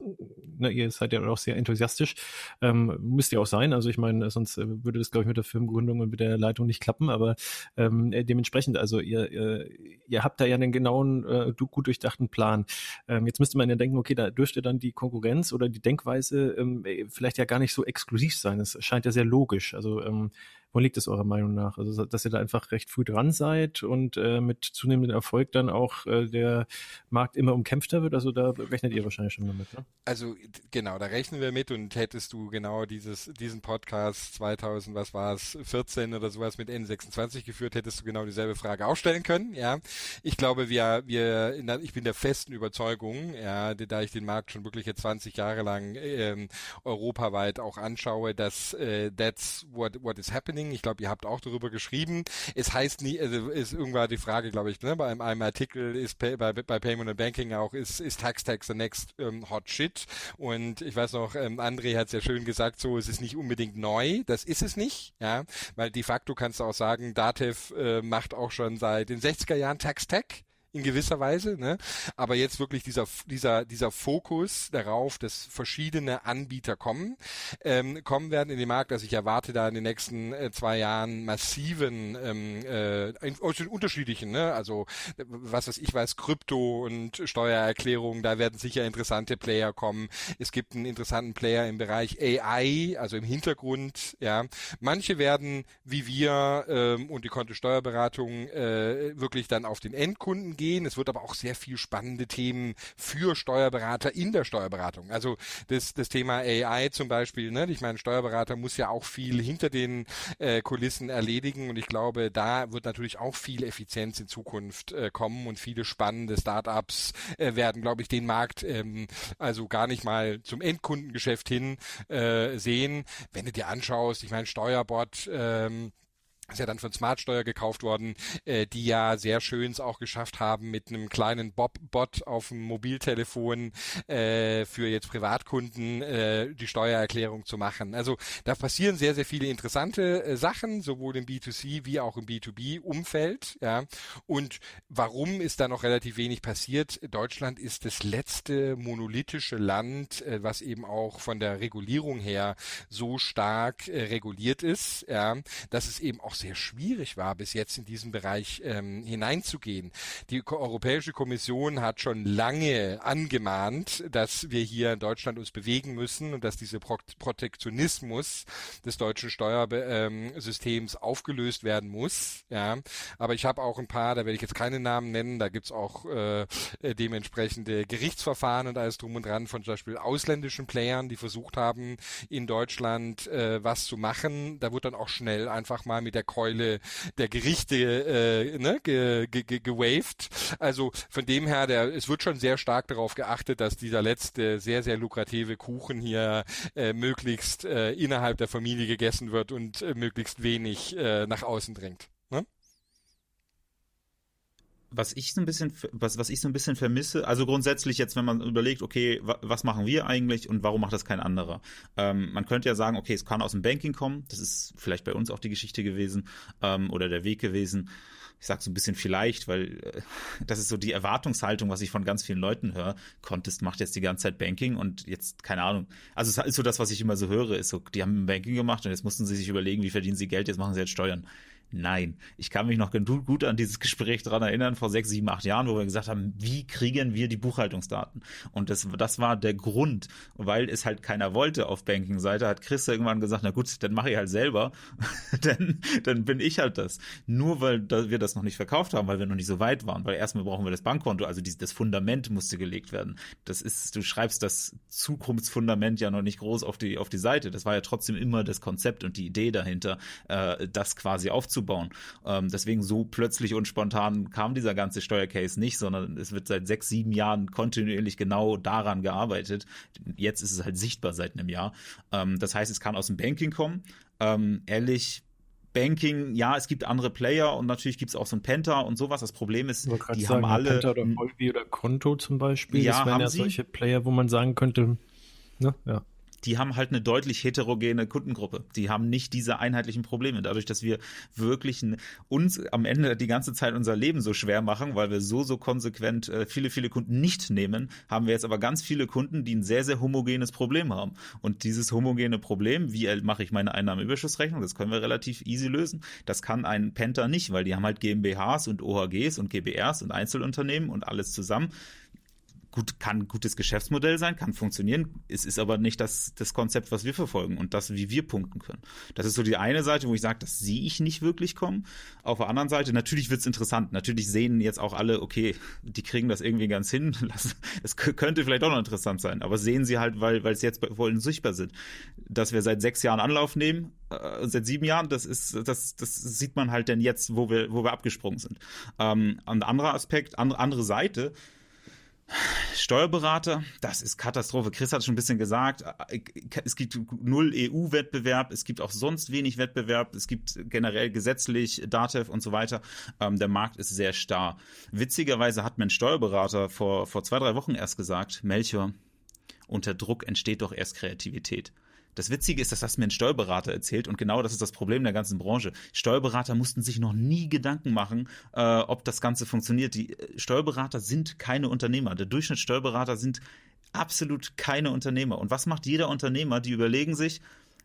ne, ihr seid ja auch sehr enthusiastisch. Ähm, müsst ihr auch sein. Also ich meine, sonst äh, würde das, glaube ich, mit der Firmengründung und mit der Leitung nicht klappen. Aber ähm, äh, dementsprechend, also ihr, ihr, ihr habt da ja einen genauen, äh, gut durchdachten Plan. Ähm, jetzt müsste man ja denken, okay, da dürfte dann die Konkurrenz oder die Denkweise ähm, vielleicht ja gar nicht so exklusiv sein. Es scheint ja sehr logisch. Also ähm, wo liegt es eurer Meinung nach? Also, dass ihr da einfach recht früh dran seid und äh, mit zunehmendem Erfolg dann auch äh, der Markt immer umkämpfter wird? Also, da rechnet ihr wahrscheinlich schon damit, ne? Also, genau, da rechnen wir mit und hättest du genau dieses, diesen Podcast 2000, was war es, 14 oder sowas mit N26 geführt, hättest du genau dieselbe Frage auch stellen können, ja. Ich glaube, wir, wir, ich bin der festen Überzeugung, ja, da ich den Markt schon wirklich jetzt 20 Jahre lang ähm, europaweit auch anschaue, dass äh, that's what, what is happening Happening. Ich glaube, ihr habt auch darüber geschrieben. Es heißt nie, also ist irgendwann die Frage, glaube ich, ne, bei einem, einem Artikel ist bei, bei, bei Payment and Banking auch, ist, ist Tax Tax the next ähm, hot shit. Und ich weiß noch, ähm, André hat es ja schön gesagt, so, es ist nicht unbedingt neu. Das ist es nicht, ja, weil de facto kannst du auch sagen, Datev äh, macht auch schon seit den 60er Jahren Tax Tech in gewisser Weise, ne? Aber jetzt wirklich dieser dieser dieser Fokus darauf, dass verschiedene Anbieter kommen, ähm, kommen werden in den Markt. Also ich erwarte da in den nächsten äh, zwei Jahren massiven ähm, äh, unterschiedlichen, ne? Also was weiß ich weiß, Krypto und Steuererklärung, da werden sicher interessante Player kommen. Es gibt einen interessanten Player im Bereich AI, also im Hintergrund, ja. Manche werden wie wir ähm, und die Konto Steuerberatung äh, wirklich dann auf den Endkunden gehen. Es wird aber auch sehr viel spannende Themen für Steuerberater in der Steuerberatung. Also das, das Thema AI zum Beispiel, ne? ich meine, Steuerberater muss ja auch viel hinter den äh, Kulissen erledigen und ich glaube, da wird natürlich auch viel Effizienz in Zukunft äh, kommen und viele spannende Startups äh, werden, glaube ich, den Markt ähm, also gar nicht mal zum Endkundengeschäft hin äh, sehen. Wenn du dir anschaust, ich meine, Steuerbot, ähm, ist ja dann von Smartsteuer gekauft worden, äh, die ja sehr schön es auch geschafft haben, mit einem kleinen Bob-Bot auf dem Mobiltelefon äh, für jetzt Privatkunden äh, die Steuererklärung zu machen. Also da passieren sehr, sehr viele interessante äh, Sachen, sowohl im B2C wie auch im B2B-Umfeld. Ja. Und warum ist da noch relativ wenig passiert? Deutschland ist das letzte monolithische Land, äh, was eben auch von der Regulierung her so stark äh, reguliert ist, ja, dass es eben auch sehr schwierig war, bis jetzt in diesen Bereich ähm, hineinzugehen. Die Europäische Kommission hat schon lange angemahnt, dass wir hier in Deutschland uns bewegen müssen und dass dieser Pro Protektionismus des deutschen Steuersystems ähm, aufgelöst werden muss. Ja, aber ich habe auch ein paar, da werde ich jetzt keine Namen nennen, da gibt's auch äh, dementsprechende Gerichtsverfahren und alles drum und dran von zum Beispiel ausländischen Playern, die versucht haben, in Deutschland äh, was zu machen. Da wird dann auch schnell einfach mal mit der Keule der Gerichte äh, ne, ge, ge, ge, gewaved. Also von dem her, der, es wird schon sehr stark darauf geachtet, dass dieser letzte sehr, sehr lukrative Kuchen hier äh, möglichst äh, innerhalb der Familie gegessen wird und äh, möglichst wenig äh, nach außen dringt. Was ich so ein bisschen, was, was ich so ein bisschen vermisse, also grundsätzlich jetzt, wenn man überlegt, okay, was machen wir eigentlich und warum macht das kein anderer? Ähm, man könnte ja sagen, okay, es kann aus dem Banking kommen, das ist vielleicht bei uns auch die Geschichte gewesen ähm, oder der Weg gewesen. Ich sage so ein bisschen vielleicht, weil äh, das ist so die Erwartungshaltung, was ich von ganz vielen Leuten höre. Contest macht jetzt die ganze Zeit Banking und jetzt, keine Ahnung. Also es ist so das, was ich immer so höre, ist so, die haben Banking gemacht und jetzt mussten sie sich überlegen, wie verdienen sie Geld, jetzt machen sie jetzt Steuern. Nein, ich kann mich noch gut an dieses Gespräch dran erinnern vor sechs, sieben, acht Jahren, wo wir gesagt haben, wie kriegen wir die Buchhaltungsdaten? Und das, das war der Grund, weil es halt keiner wollte auf Banking-Seite, hat Chris irgendwann gesagt, na gut, dann mache ich halt selber, dann, dann bin ich halt das. Nur weil wir das noch nicht verkauft haben, weil wir noch nicht so weit waren, weil erstmal brauchen wir das Bankkonto, also die, das Fundament musste gelegt werden. Das ist, du schreibst das Zukunftsfundament ja noch nicht groß auf die, auf die Seite. Das war ja trotzdem immer das Konzept und die Idee dahinter, äh, das quasi aufzubauen aufzubauen. Ähm, deswegen so plötzlich und spontan kam dieser ganze Steuercase nicht, sondern es wird seit sechs, sieben Jahren kontinuierlich genau daran gearbeitet. Jetzt ist es halt sichtbar seit einem Jahr. Ähm, das heißt, es kann aus dem Banking kommen. Ähm, ehrlich, Banking, ja, es gibt andere Player und natürlich gibt es auch so ein Penta und sowas. Das Problem ist, die sagen, haben alle. Penta oder Volvi oder Konto zum Beispiel. Ja, das wären ja solche Player, wo man sagen könnte, ne, ja. Die haben halt eine deutlich heterogene Kundengruppe. Die haben nicht diese einheitlichen Probleme. Dadurch, dass wir wirklich uns am Ende die ganze Zeit unser Leben so schwer machen, weil wir so, so konsequent äh, viele, viele Kunden nicht nehmen, haben wir jetzt aber ganz viele Kunden, die ein sehr, sehr homogenes Problem haben. Und dieses homogene Problem, wie mache ich meine Einnahmenüberschussrechnung, das können wir relativ easy lösen. Das kann ein Penta nicht, weil die haben halt GmbHs und OHGs und GBRs und Einzelunternehmen und alles zusammen gut, kann gutes Geschäftsmodell sein, kann funktionieren. Es ist aber nicht das, das Konzept, was wir verfolgen und das, wie wir punkten können. Das ist so die eine Seite, wo ich sage, das sehe ich nicht wirklich kommen. Auf der anderen Seite, natürlich wird es interessant. Natürlich sehen jetzt auch alle, okay, die kriegen das irgendwie ganz hin. Es könnte vielleicht auch noch interessant sein, aber sehen sie halt, weil es jetzt ihnen sichtbar sind. Dass wir seit sechs Jahren Anlauf nehmen, äh, seit sieben Jahren, das ist, das, das sieht man halt denn jetzt, wo wir, wo wir abgesprungen sind. Ähm, ein anderer Aspekt, andere, andere Seite, Steuerberater, das ist Katastrophe. Chris hat schon ein bisschen gesagt, es gibt null EU-Wettbewerb, es gibt auch sonst wenig Wettbewerb, es gibt generell gesetzlich DATEV und so weiter. Ähm, der Markt ist sehr starr. Witzigerweise hat mein Steuerberater vor, vor zwei, drei Wochen erst gesagt, Melchior, unter Druck entsteht doch erst Kreativität. Das Witzige ist, dass das mir ein Steuerberater erzählt und genau das ist das Problem der ganzen Branche. Steuerberater mussten sich noch nie Gedanken machen, äh, ob das Ganze funktioniert. Die äh, Steuerberater sind keine Unternehmer. Der Durchschnittssteuerberater sind absolut keine Unternehmer. Und was macht jeder Unternehmer? Die überlegen sich,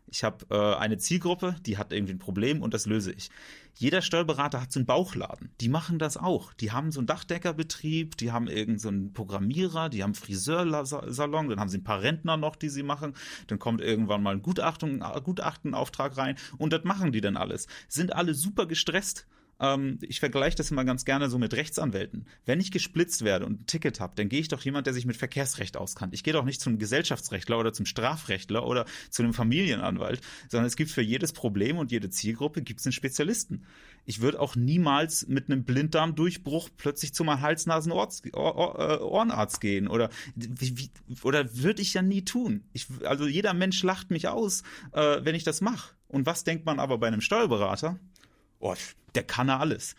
ich habe äh, eine Zielgruppe, die hat irgendwie ein Problem und das löse ich. Jeder Steuerberater hat so einen Bauchladen. Die machen das auch. Die haben so einen Dachdeckerbetrieb, die haben irgendeinen so Programmierer, die haben Friseursalon, dann haben sie ein paar Rentner noch, die sie machen. Dann kommt irgendwann mal ein Gutachtenauftrag rein und das machen die dann alles. Sind alle super gestresst ähm, ich vergleiche das immer ganz gerne so mit Rechtsanwälten. Wenn ich gesplitzt werde und ein Ticket habe, dann gehe ich doch jemand, der sich mit Verkehrsrecht auskannt. Ich gehe doch nicht zum Gesellschaftsrechtler oder zum Strafrechtler oder zu einem Familienanwalt, sondern es gibt für jedes Problem und jede Zielgruppe gibt es einen Spezialisten. Ich würde auch niemals mit einem Blinddarmdurchbruch plötzlich zu meinem Hals-Nasen-Ohrenarzt gehen oder wie, wie, oder würde ich ja nie tun. Ich, also jeder Mensch lacht mich aus, äh, wenn ich das mache. Und was denkt man aber bei einem Steuerberater? Oh, der kann er alles.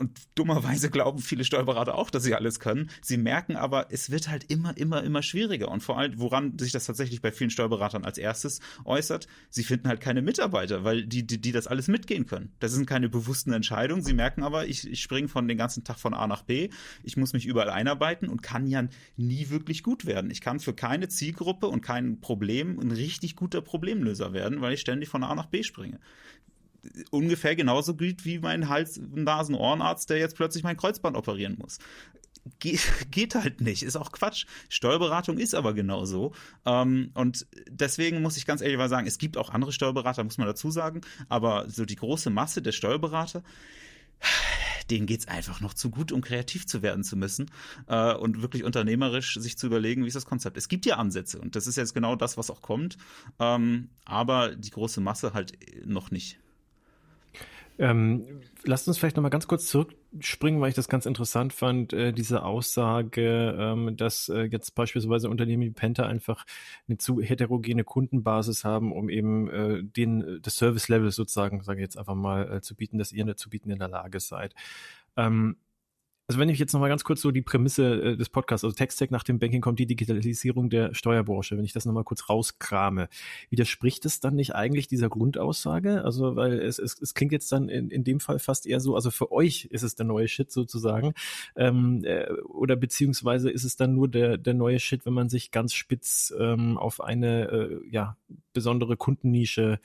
Und dummerweise glauben viele Steuerberater auch, dass sie alles können. Sie merken aber, es wird halt immer, immer, immer schwieriger. Und vor allem, woran sich das tatsächlich bei vielen Steuerberatern als erstes äußert, sie finden halt keine Mitarbeiter, weil die, die, die das alles mitgehen können. Das sind keine bewussten Entscheidungen. Sie merken aber, ich, ich springe von den ganzen Tag von A nach B. Ich muss mich überall einarbeiten und kann ja nie wirklich gut werden. Ich kann für keine Zielgruppe und kein Problem ein richtig guter Problemlöser werden, weil ich ständig von A nach B springe ungefähr genauso gut wie mein Hals-Nasen-Ohrenarzt, der jetzt plötzlich mein Kreuzband operieren muss. Geht, geht halt nicht, ist auch Quatsch. Steuerberatung ist aber genauso. Ähm, und deswegen muss ich ganz ehrlich mal sagen, es gibt auch andere Steuerberater, muss man dazu sagen, aber so die große Masse der Steuerberater, denen geht's einfach noch zu gut, um kreativ zu werden zu müssen äh, und wirklich unternehmerisch sich zu überlegen, wie ist das Konzept. Es gibt ja Ansätze und das ist jetzt genau das, was auch kommt, ähm, aber die große Masse halt noch nicht. Ähm, lasst uns vielleicht nochmal ganz kurz zurückspringen, weil ich das ganz interessant fand, äh, diese Aussage, ähm, dass äh, jetzt beispielsweise Unternehmen wie Penta einfach eine zu heterogene Kundenbasis haben, um eben äh, den, das Service-Level sozusagen, sage ich jetzt einfach mal, äh, zu bieten, dass ihr zu bieten in der Lage seid. Ähm, also wenn ich jetzt nochmal ganz kurz so die Prämisse äh, des Podcasts, also Textec nach dem Banking kommt die Digitalisierung der Steuerbranche, wenn ich das nochmal kurz rauskrame, widerspricht es dann nicht eigentlich dieser Grundaussage? Also weil es, es, es klingt jetzt dann in, in dem Fall fast eher so, also für euch ist es der neue Shit sozusagen, ähm, äh, oder beziehungsweise ist es dann nur der, der neue Shit, wenn man sich ganz spitz ähm, auf eine äh, ja, besondere Kundennische,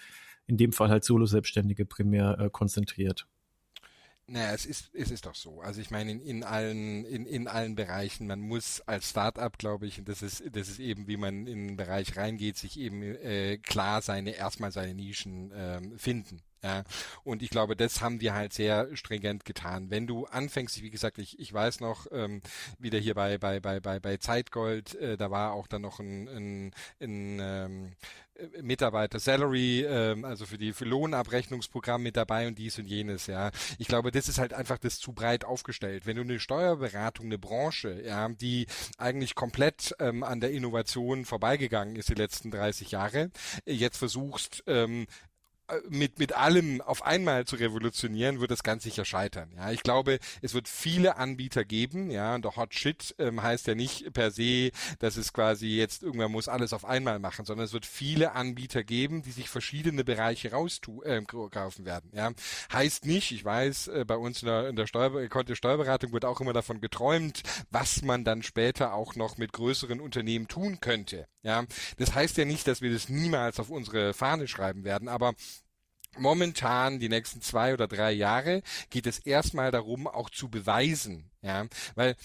in dem Fall halt Solo-Selbstständige primär äh, konzentriert? Naja, es ist, es ist doch so. Also ich meine, in, in allen, in, in allen Bereichen, man muss als Start-up, glaube ich, und das ist, das ist eben, wie man in den Bereich reingeht, sich eben äh, klar seine, erstmal seine Nischen ähm, finden. Und ich glaube, das haben wir halt sehr stringent getan. Wenn du anfängst, wie gesagt, ich, ich weiß noch, ähm, wieder hier bei, bei, bei, bei, bei Zeitgold, äh, da war auch dann noch ein, ein, ein ähm, Mitarbeiter Salary, ähm, also für die für Lohnabrechnungsprogramm mit dabei und dies und jenes, ja. Ich glaube, das ist halt einfach das zu breit aufgestellt. Wenn du eine Steuerberatung, eine Branche, ja, die eigentlich komplett ähm, an der Innovation vorbeigegangen ist die letzten 30 Jahre, jetzt versuchst, ähm, äh, mit, mit allem auf einmal zu revolutionieren, wird das ganz sicher scheitern. Ja, ich glaube, es wird viele Anbieter geben, ja, und der Hot Shit ähm, heißt ja nicht per se, dass es quasi jetzt irgendwer muss alles auf einmal machen, sondern es wird viele Anbieter geben, die sich verschiedene Bereiche rauskaufen äh, werden. Ja, heißt nicht, ich weiß, äh, bei uns in der, in der Steuer, Steuerberatung wird auch immer davon geträumt, was man dann später auch noch mit größeren Unternehmen tun könnte. Ja, das heißt ja nicht, dass wir das niemals auf unsere Fahne schreiben werden, aber momentan die nächsten zwei oder drei Jahre geht es erstmal darum, auch zu beweisen, ja, weil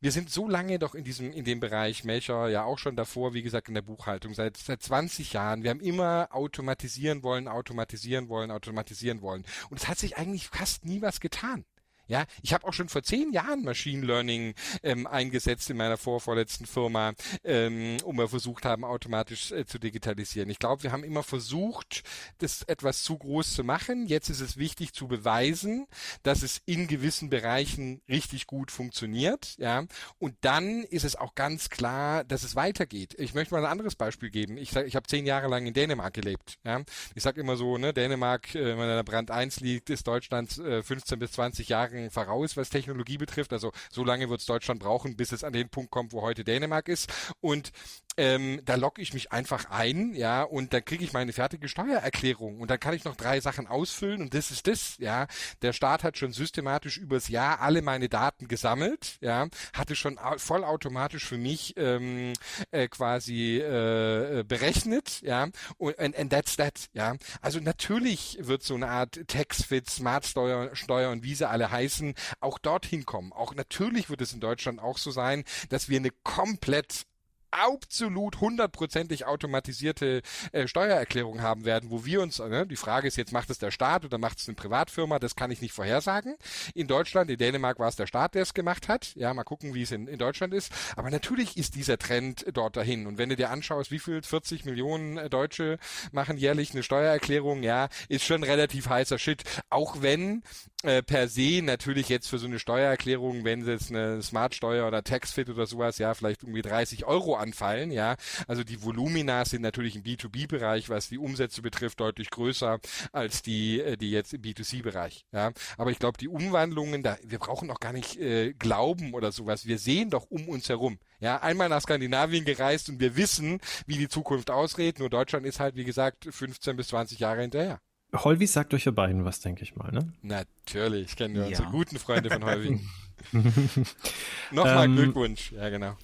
wir sind so lange doch in diesem, in dem Bereich, Melcher ja auch schon davor, wie gesagt, in der Buchhaltung, seit, seit 20 Jahren. Wir haben immer automatisieren wollen, automatisieren wollen, automatisieren wollen. Und es hat sich eigentlich fast nie was getan. Ja, ich habe auch schon vor zehn Jahren Machine Learning ähm, eingesetzt in meiner vorvorletzten Firma, ähm, um wir versucht haben, automatisch äh, zu digitalisieren. Ich glaube, wir haben immer versucht, das etwas zu groß zu machen. Jetzt ist es wichtig zu beweisen, dass es in gewissen Bereichen richtig gut funktioniert. Ja, und dann ist es auch ganz klar, dass es weitergeht. Ich möchte mal ein anderes Beispiel geben. Ich, ich habe zehn Jahre lang in Dänemark gelebt. Ja, ich sage immer so, ne, Dänemark, äh, wenn der Brand 1 liegt, ist Deutschland äh, 15 bis 20 Jahre Jahren voraus, was Technologie betrifft. Also so lange wird es Deutschland brauchen, bis es an den Punkt kommt, wo heute Dänemark ist. Und ähm, da logge ich mich einfach ein, ja, und dann kriege ich meine fertige Steuererklärung und dann kann ich noch drei Sachen ausfüllen und das ist das, ja. Der Staat hat schon systematisch übers Jahr alle meine Daten gesammelt, ja, hatte schon vollautomatisch für mich ähm, äh, quasi äh, berechnet, ja, und and, and that's that, ja. Also natürlich wird so eine Art Taxfit, Smart Steuer, Steuer und wie sie alle heißen, auch dorthin kommen. Auch natürlich wird es in Deutschland auch so sein, dass wir eine komplett absolut hundertprozentig automatisierte äh, Steuererklärung haben werden, wo wir uns, äh, die Frage ist jetzt, macht es der Staat oder macht es eine Privatfirma, das kann ich nicht vorhersagen. In Deutschland, in Dänemark war es der Staat, der es gemacht hat. Ja, mal gucken, wie es in, in Deutschland ist. Aber natürlich ist dieser Trend dort dahin. Und wenn du dir anschaust, wie viel 40 Millionen äh, Deutsche machen jährlich eine Steuererklärung, ja, ist schon relativ heißer Shit. Auch wenn äh, per se natürlich jetzt für so eine Steuererklärung, wenn sie jetzt eine Smart-Steuer oder Taxfit oder sowas, ja, vielleicht irgendwie 30 Euro anfallen, ja. Also die Volumina sind natürlich im B2B-Bereich, was die Umsätze betrifft, deutlich größer als die, äh, die jetzt im B2C-Bereich, ja. Aber ich glaube, die Umwandlungen, da, wir brauchen auch gar nicht äh, glauben oder sowas. Wir sehen doch um uns herum. Ja, einmal nach Skandinavien gereist und wir wissen, wie die Zukunft ausredet. Nur Deutschland ist halt, wie gesagt, 15 bis 20 Jahre hinterher. Holvis sagt euch ja beiden was, denke ich mal, ne? Natürlich, kennen wir ja. unsere guten Freunde von Holvi. Nochmal ähm, Glückwunsch, ja genau.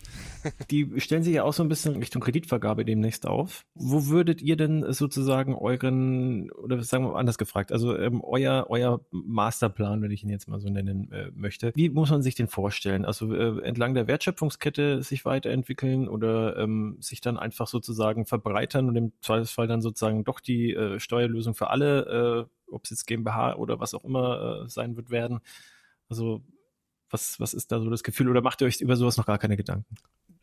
die stellen sich ja auch so ein bisschen Richtung Kreditvergabe demnächst auf. Wo würdet ihr denn sozusagen euren, oder sagen wir mal anders gefragt, also ähm, euer, euer Masterplan, wenn ich ihn jetzt mal so nennen äh, möchte, wie muss man sich den vorstellen? Also äh, entlang der Wertschöpfungskette sich weiterentwickeln oder ähm, sich dann einfach sozusagen verbreitern und im Zweifelsfall dann sozusagen doch die äh, Steuerlösung für alle, äh, ob es jetzt GmbH oder was auch immer äh, sein wird, werden? Also was, was ist da so das Gefühl oder macht ihr euch über sowas noch gar keine Gedanken?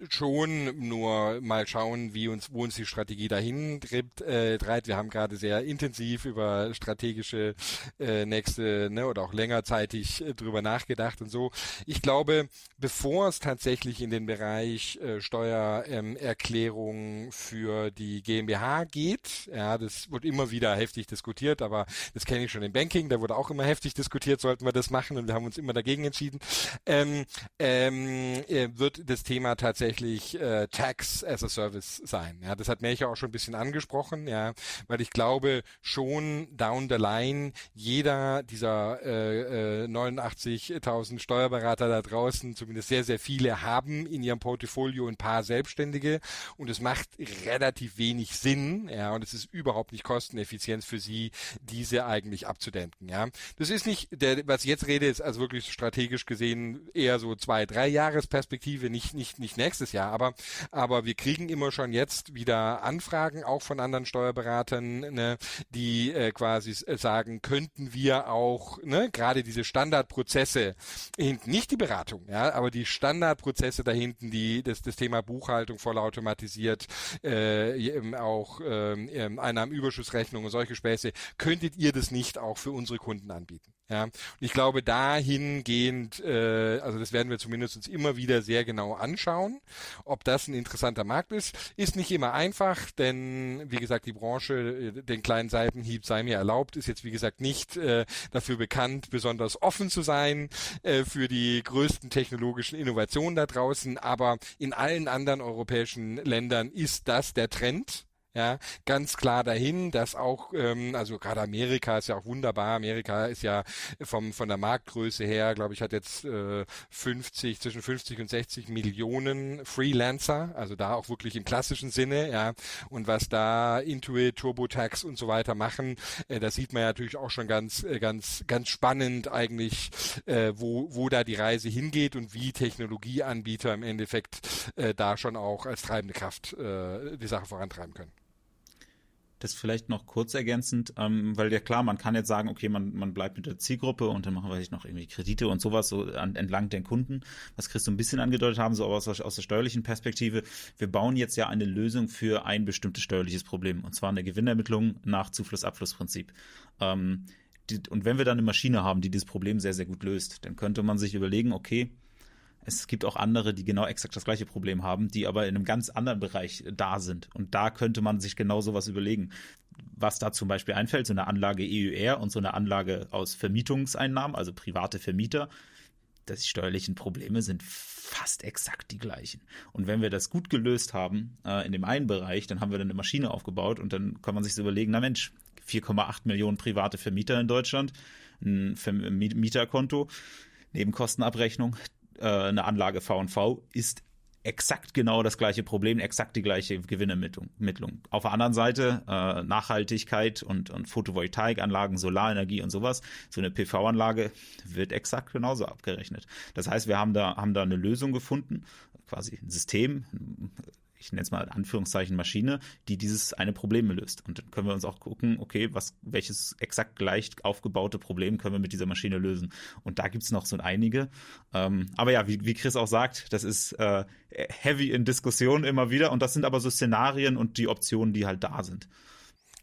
Schon, nur mal schauen, wie uns, wo uns die Strategie dahin treibt. Äh, treibt. Wir haben gerade sehr intensiv über strategische äh, nächste ne, oder auch längerzeitig äh, drüber nachgedacht und so. Ich glaube, bevor es tatsächlich in den Bereich äh, Steuererklärung ähm, für die GmbH geht, ja, das wird immer wieder heftig diskutiert, aber das kenne ich schon im Banking, da wurde auch immer heftig diskutiert, sollten wir das machen und wir haben uns immer dagegen entschieden, ähm, ähm, äh, wird das Thema tatsächlich tatsächlich äh, Tax as a Service sein. Ja, das hat Melcher auch schon ein bisschen angesprochen, ja, weil ich glaube schon down the line jeder dieser äh, äh, 89.000 Steuerberater da draußen, zumindest sehr sehr viele haben in ihrem Portfolio ein paar Selbstständige und es macht relativ wenig Sinn, ja, und es ist überhaupt nicht kosteneffizient für sie, diese eigentlich abzudenken, ja. Das ist nicht der, was ich jetzt rede, ist also wirklich strategisch gesehen eher so zwei, drei Jahresperspektive, nicht nicht nicht nächstes nächstes Jahr. Aber, aber wir kriegen immer schon jetzt wieder Anfragen auch von anderen Steuerberatern, ne, die äh, quasi sagen, könnten wir auch ne, gerade diese Standardprozesse hinten, nicht die Beratung, ja, aber die Standardprozesse da hinten, die das, das Thema Buchhaltung vollautomatisiert, äh, auch äh, Einnahmenüberschussrechnung und solche Späße, könntet ihr das nicht auch für unsere Kunden anbieten? Ja, und ich glaube dahingehend, äh, also das werden wir zumindest uns immer wieder sehr genau anschauen Ob das ein interessanter Markt ist, ist nicht immer einfach, denn wie gesagt, die Branche, äh, den kleinen Seitenhieb sei mir erlaubt, ist jetzt wie gesagt nicht äh, dafür bekannt, besonders offen zu sein äh, für die größten technologischen Innovationen da draußen, aber in allen anderen europäischen Ländern ist das der Trend ja, ganz klar dahin, dass auch, ähm, also gerade Amerika ist ja auch wunderbar. Amerika ist ja vom von der Marktgröße her, glaube ich, hat jetzt äh, 50 zwischen 50 und 60 Millionen Freelancer, also da auch wirklich im klassischen Sinne, ja. Und was da Intuit, TurboTax und so weiter machen, äh, da sieht man ja natürlich auch schon ganz, äh, ganz, ganz spannend eigentlich, äh, wo wo da die Reise hingeht und wie Technologieanbieter im Endeffekt äh, da schon auch als treibende Kraft äh, die Sache vorantreiben können das vielleicht noch kurz ergänzend, ähm, weil ja klar, man kann jetzt sagen, okay, man, man bleibt mit der Zielgruppe und dann machen wir noch irgendwie Kredite und sowas so an, entlang den Kunden, was Chris so ein bisschen angedeutet haben, so aus, aus der steuerlichen Perspektive. Wir bauen jetzt ja eine Lösung für ein bestimmtes steuerliches Problem und zwar eine Gewinnermittlung nach Zufluss-Abfluss-Prinzip. Ähm, und wenn wir dann eine Maschine haben, die dieses Problem sehr, sehr gut löst, dann könnte man sich überlegen, okay, es gibt auch andere, die genau exakt das gleiche Problem haben, die aber in einem ganz anderen Bereich da sind. Und da könnte man sich genau sowas überlegen. Was da zum Beispiel einfällt, so eine Anlage EUR und so eine Anlage aus Vermietungseinnahmen, also private Vermieter, die steuerlichen Probleme sind fast exakt die gleichen. Und wenn wir das gut gelöst haben äh, in dem einen Bereich, dann haben wir dann eine Maschine aufgebaut und dann kann man sich so überlegen, na Mensch, 4,8 Millionen private Vermieter in Deutschland, ein Mieterkonto, Nebenkostenabrechnung, äh, eine Anlage V&V ist exakt genau das gleiche Problem, exakt die gleiche Gewinnermittlung. Auf der anderen Seite äh, Nachhaltigkeit und, und Photovoltaikanlagen, Solarenergie und sowas. So eine PV-Anlage wird exakt genauso abgerechnet. Das heißt, wir haben da, haben da eine Lösung gefunden, quasi ein System, ich nenne es mal in Anführungszeichen Maschine, die dieses eine Problem löst. Und dann können wir uns auch gucken, okay, was, welches exakt gleich aufgebaute Problem können wir mit dieser Maschine lösen. Und da gibt es noch so einige. Ähm, aber ja, wie, wie Chris auch sagt, das ist äh, heavy in Diskussion immer wieder. Und das sind aber so Szenarien und die Optionen, die halt da sind.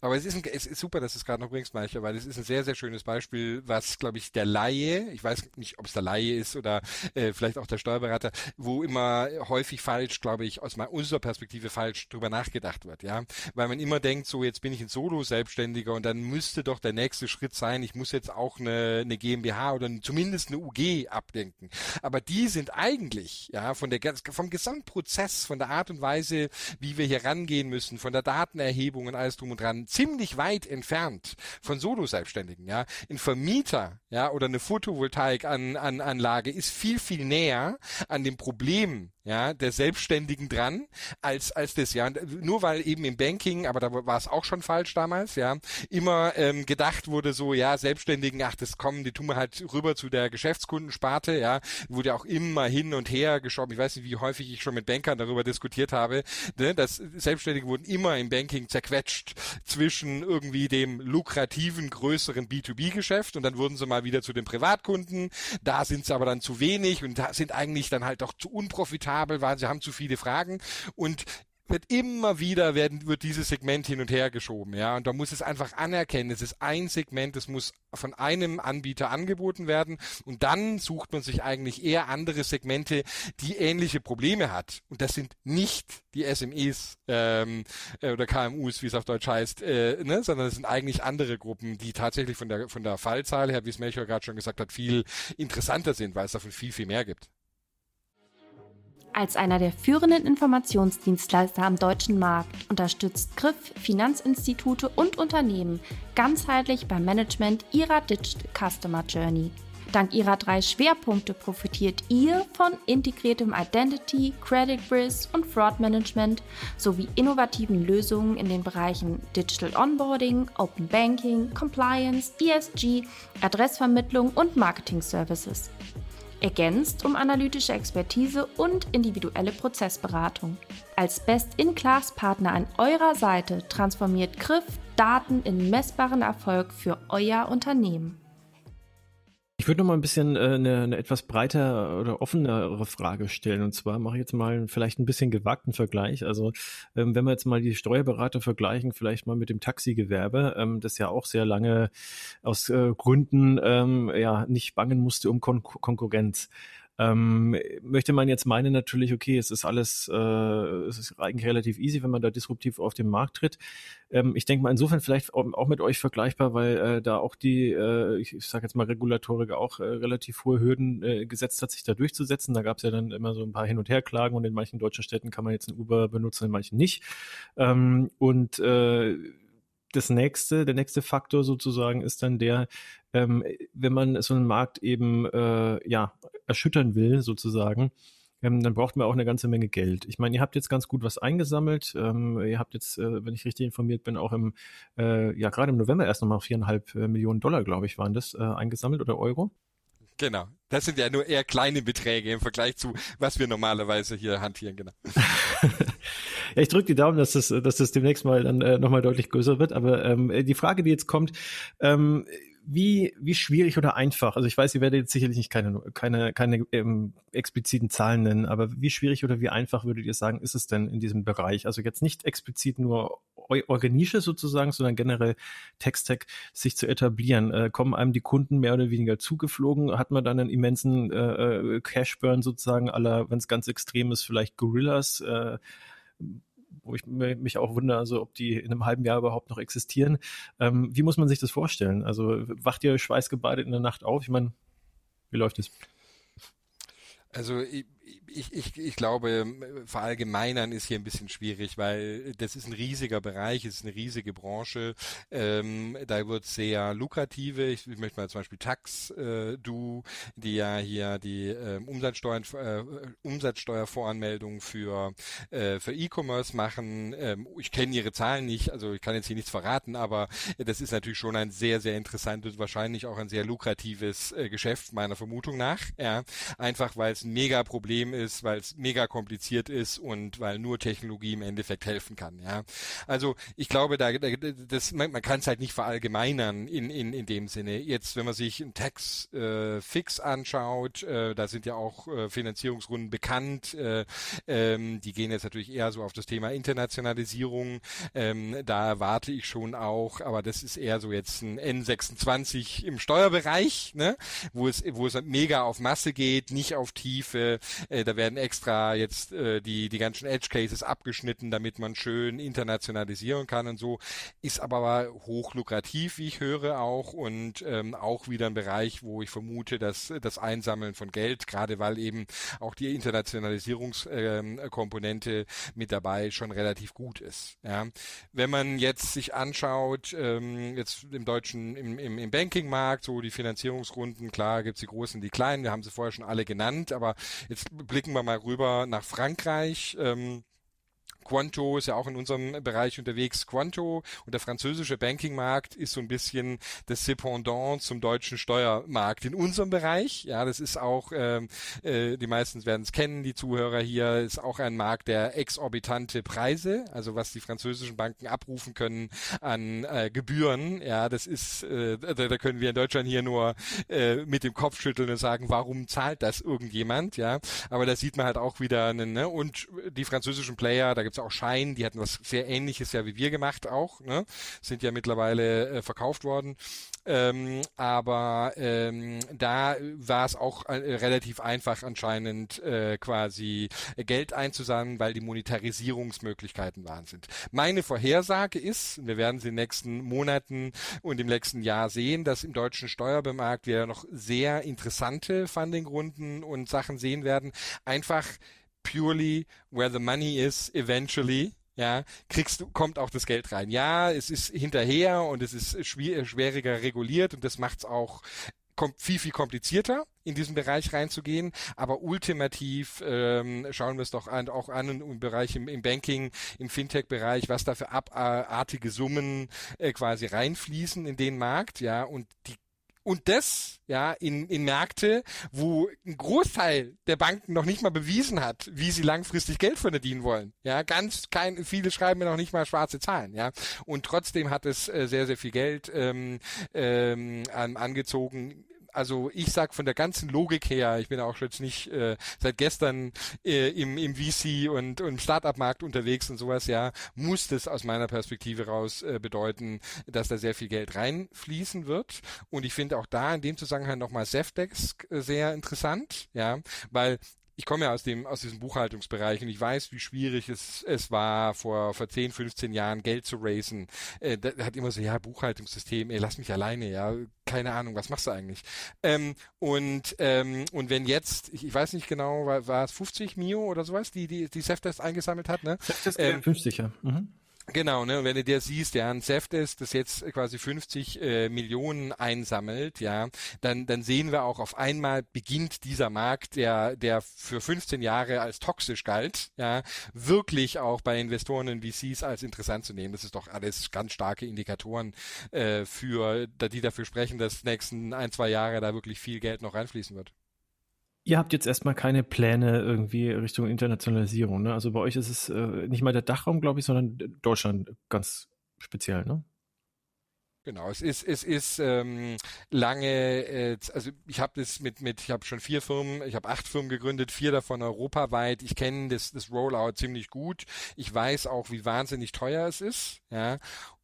Aber es ist, ein, es ist super, dass du es gerade noch bringst, Meicher, weil es ist ein sehr, sehr schönes Beispiel, was, glaube ich, der Laie, ich weiß nicht, ob es der Laie ist oder äh, vielleicht auch der Steuerberater, wo immer häufig falsch, glaube ich, aus unserer Perspektive falsch drüber nachgedacht wird, ja. Weil man immer denkt, so jetzt bin ich ein Solo-Selbstständiger und dann müsste doch der nächste Schritt sein, ich muss jetzt auch eine, eine GmbH oder zumindest eine UG abdenken. Aber die sind eigentlich, ja, von der vom Gesamtprozess, von der Art und Weise, wie wir hier rangehen müssen, von der Datenerhebung und alles drum und dran, ziemlich weit entfernt von Solo-Selbstständigen, ja. Ein Vermieter, ja, oder eine Photovoltaikanlage ist viel, viel näher an dem Problem, ja, der Selbstständigen dran, als, als das, ja. Nur weil eben im Banking, aber da war es auch schon falsch damals, ja, immer ähm, gedacht wurde so, ja, Selbstständigen, ach, das kommen, die tun wir halt rüber zu der Geschäftskundensparte, ja, wurde auch immer hin und her geschoben. Ich weiß nicht, wie häufig ich schon mit Bankern darüber diskutiert habe, ne, dass Selbstständige wurden immer im Banking zerquetscht zwischen irgendwie dem lukrativen, größeren B2B-Geschäft und dann wurden sie mal wieder zu den Privatkunden. Da sind sie aber dann zu wenig und sind eigentlich dann halt doch zu unprofitabel, weil sie haben zu viele Fragen. Und wird immer wieder werden, wird dieses Segment hin und her geschoben, ja. Und da muss es einfach anerkennen, es ist ein Segment, es muss von einem Anbieter angeboten werden. Und dann sucht man sich eigentlich eher andere Segmente, die ähnliche Probleme hat. Und das sind nicht die SMEs ähm, äh, oder KMUs, wie es auf Deutsch heißt, äh, ne? sondern es sind eigentlich andere Gruppen, die tatsächlich von der von der Fallzahl her, wie es Melchior gerade schon gesagt hat, viel interessanter sind, weil es davon viel, viel mehr gibt. Als einer der führenden Informationsdienstleister am deutschen Markt unterstützt Griff Finanzinstitute und Unternehmen ganzheitlich beim Management ihrer Digital Customer Journey. Dank ihrer drei Schwerpunkte profitiert ihr von integriertem Identity, Credit Risk und Fraud Management sowie innovativen Lösungen in den Bereichen Digital Onboarding, Open Banking, Compliance, ESG, Adressvermittlung und Marketing Services ergänzt um analytische Expertise und individuelle Prozessberatung. Als Best-in-Class-Partner an eurer Seite transformiert Griff Daten in messbaren Erfolg für euer Unternehmen. Ich würde noch mal ein bisschen äh, eine, eine etwas breiter oder offenere Frage stellen. Und zwar mache ich jetzt mal vielleicht ein bisschen gewagten Vergleich. Also ähm, wenn wir jetzt mal die Steuerberater vergleichen, vielleicht mal mit dem Taxigewerbe, ähm, das ja auch sehr lange aus äh, Gründen ähm, ja nicht bangen musste um Kon Konkurrenz. Ähm, möchte man jetzt meinen natürlich, okay, es ist alles, äh, es ist eigentlich relativ easy, wenn man da disruptiv auf den Markt tritt. Ähm, ich denke mal insofern vielleicht auch mit euch vergleichbar, weil äh, da auch die, äh, ich, ich sage jetzt mal Regulatorik auch äh, relativ hohe Hürden äh, gesetzt hat, sich da durchzusetzen. Da gab es ja dann immer so ein paar Hin- und Herklagen und in manchen deutschen Städten kann man jetzt ein Uber benutzen, in manchen nicht. Ähm, und äh, das nächste, der nächste Faktor sozusagen ist dann der, ähm, wenn man so einen Markt eben äh, ja erschüttern will sozusagen, ähm, dann braucht man auch eine ganze Menge Geld. Ich meine, ihr habt jetzt ganz gut was eingesammelt. Ähm, ihr habt jetzt, äh, wenn ich richtig informiert bin, auch im, äh, ja gerade im November erst nochmal viereinhalb äh, Millionen Dollar, glaube ich, waren das äh, eingesammelt oder Euro. Genau. Das sind ja nur eher kleine Beträge im Vergleich zu, was wir normalerweise hier hantieren, genau. ja, ich drücke die Daumen, dass das, dass das demnächst mal dann äh, nochmal deutlich größer wird. Aber ähm, die Frage, die jetzt kommt, ähm, wie, wie schwierig oder einfach, also ich weiß, ihr werdet jetzt sicherlich nicht keine, keine, keine ähm, expliziten Zahlen nennen, aber wie schwierig oder wie einfach würdet ihr sagen, ist es denn in diesem Bereich? Also jetzt nicht explizit nur eure Nische sozusagen, sondern generell Text-Tech sich zu etablieren. Äh, kommen einem die Kunden mehr oder weniger zugeflogen? Hat man dann einen immensen äh, äh Cash-Burn sozusagen aller, wenn es ganz extrem ist, vielleicht Gorillas? Äh, wo ich mich auch wundere, also ob die in einem halben Jahr überhaupt noch existieren. Ähm, wie muss man sich das vorstellen? Also wacht ihr schweißgebadet in der Nacht auf? Ich meine, wie läuft es? Also ich, ich, ich, ich glaube, verallgemeinern ist hier ein bisschen schwierig, weil das ist ein riesiger Bereich, es ist eine riesige Branche. Ähm, da wird sehr lukrative, ich, ich möchte mal zum Beispiel Tax, äh, du, die ja hier die äh, Umsatzsteuern, äh, Umsatzsteuervoranmeldung für, äh, für E-Commerce machen. Ähm, ich kenne ihre Zahlen nicht, also ich kann jetzt hier nichts verraten, aber das ist natürlich schon ein sehr, sehr interessantes, wahrscheinlich auch ein sehr lukratives äh, Geschäft, meiner Vermutung nach. Ja, einfach weil es ein mega Problem ist, weil es mega kompliziert ist und weil nur Technologie im Endeffekt helfen kann. Ja, also ich glaube, da, das, man, man kann es halt nicht verallgemeinern in, in, in dem Sinne. Jetzt, wenn man sich einen Tax äh, Fix anschaut, äh, da sind ja auch äh, Finanzierungsrunden bekannt. Äh, ähm, die gehen jetzt natürlich eher so auf das Thema Internationalisierung. Ähm, da erwarte ich schon auch, aber das ist eher so jetzt ein N26 im Steuerbereich, ne? wo es wo es mega auf Masse geht, nicht auf Tiefe. Äh, da werden extra jetzt äh, die, die ganzen Edge Cases abgeschnitten, damit man schön internationalisieren kann und so. Ist aber hoch lukrativ, wie ich höre auch und ähm, auch wieder ein Bereich, wo ich vermute, dass das Einsammeln von Geld, gerade weil eben auch die Internationalisierungskomponente ähm, mit dabei schon relativ gut ist. Ja. Wenn man jetzt sich anschaut, ähm, jetzt im deutschen, im, im, im Bankingmarkt, so die Finanzierungsrunden, klar gibt's die großen, die kleinen, wir haben sie vorher schon alle genannt, aber jetzt blicken wir mal rüber nach Frankreich. Ähm, Quanto ist ja auch in unserem Bereich unterwegs. Quanto und der französische Bankingmarkt ist so ein bisschen das Sependant zum deutschen Steuermarkt in unserem Bereich. Ja, das ist auch, ähm, äh, die meisten werden es kennen, die Zuhörer hier, ist auch ein Markt der exorbitante Preise, also was die französischen Banken abrufen können an äh, Gebühren. Ja, das ist, äh, da, da können wir in Deutschland hier nur äh, mit dem Kopf schütteln und sagen, warum zahlt das irgendjemand? Ja, aber da sieht man halt auch wieder einen, ne? und die französischen Player, da gibt's auch Schein, die hatten was sehr ähnliches ja wie wir gemacht auch, ne? sind ja mittlerweile äh, verkauft worden. Ähm, aber ähm, da war es auch äh, relativ einfach anscheinend äh, quasi Geld einzusammeln, weil die Monetarisierungsmöglichkeiten waren sind. Meine Vorhersage ist, wir werden sie in den nächsten Monaten und im nächsten Jahr sehen, dass im deutschen Steuerbemarkt wir noch sehr interessante Fundingrunden und Sachen sehen werden. Einfach purely where the money is eventually ja, kriegst du, kommt auch das Geld rein. Ja, es ist hinterher und es ist schwieriger reguliert und das macht es auch viel, viel komplizierter, in diesen Bereich reinzugehen. Aber ultimativ ähm, schauen wir es doch an, auch an im Bereich im, im Banking, im Fintech-Bereich, was da für abartige Summen äh, quasi reinfließen in den Markt, ja, und die und das ja in, in Märkte, wo ein Großteil der Banken noch nicht mal bewiesen hat, wie sie langfristig Geld verdienen wollen. Ja, ganz kein, viele schreiben mir noch nicht mal schwarze Zahlen. Ja, und trotzdem hat es äh, sehr sehr viel Geld ähm, ähm, angezogen also ich sag von der ganzen Logik her, ich bin auch jetzt nicht äh, seit gestern äh, im, im VC und, und im Startup-Markt unterwegs und sowas, ja, muss das aus meiner Perspektive raus äh, bedeuten, dass da sehr viel Geld reinfließen wird. Und ich finde auch da in dem Zusammenhang nochmal Zefdesk äh, sehr interessant, ja, weil ich komme ja aus dem, aus diesem Buchhaltungsbereich und ich weiß, wie schwierig es, es war, vor, vor 10, 15 Jahren Geld zu raisen. Äh, da hat immer so, ja, Buchhaltungssystem, ey, lass mich alleine, ja, keine Ahnung, was machst du eigentlich? Ähm, und, ähm, und wenn jetzt, ich, ich weiß nicht genau, war, war es 50 Mio oder sowas, die, die, die Sefdesk eingesammelt hat, ne? Sefdesk ähm, 50, ja. Mhm. Genau, ne, und wenn du dir siehst, ja, ein Zeftes, das jetzt quasi 50 äh, Millionen einsammelt, ja, dann, dann sehen wir auch auf einmal beginnt dieser Markt, der, der für 15 Jahre als toxisch galt, ja, wirklich auch bei Investoren und VCs als interessant zu nehmen. Das ist doch alles ganz starke Indikatoren äh, für, die dafür sprechen, dass nächsten ein, zwei Jahre da wirklich viel Geld noch reinfließen wird. Ihr habt jetzt erstmal keine Pläne irgendwie Richtung Internationalisierung, ne? Also bei euch ist es äh, nicht mal der Dachraum, glaube ich, sondern Deutschland ganz speziell, ne? Genau, es ist es ist ähm, lange, äh, also ich habe das mit mit, ich habe schon vier Firmen, ich habe acht Firmen gegründet, vier davon europaweit. Ich kenne das das Rollout ziemlich gut. Ich weiß auch, wie wahnsinnig teuer es ist, ja,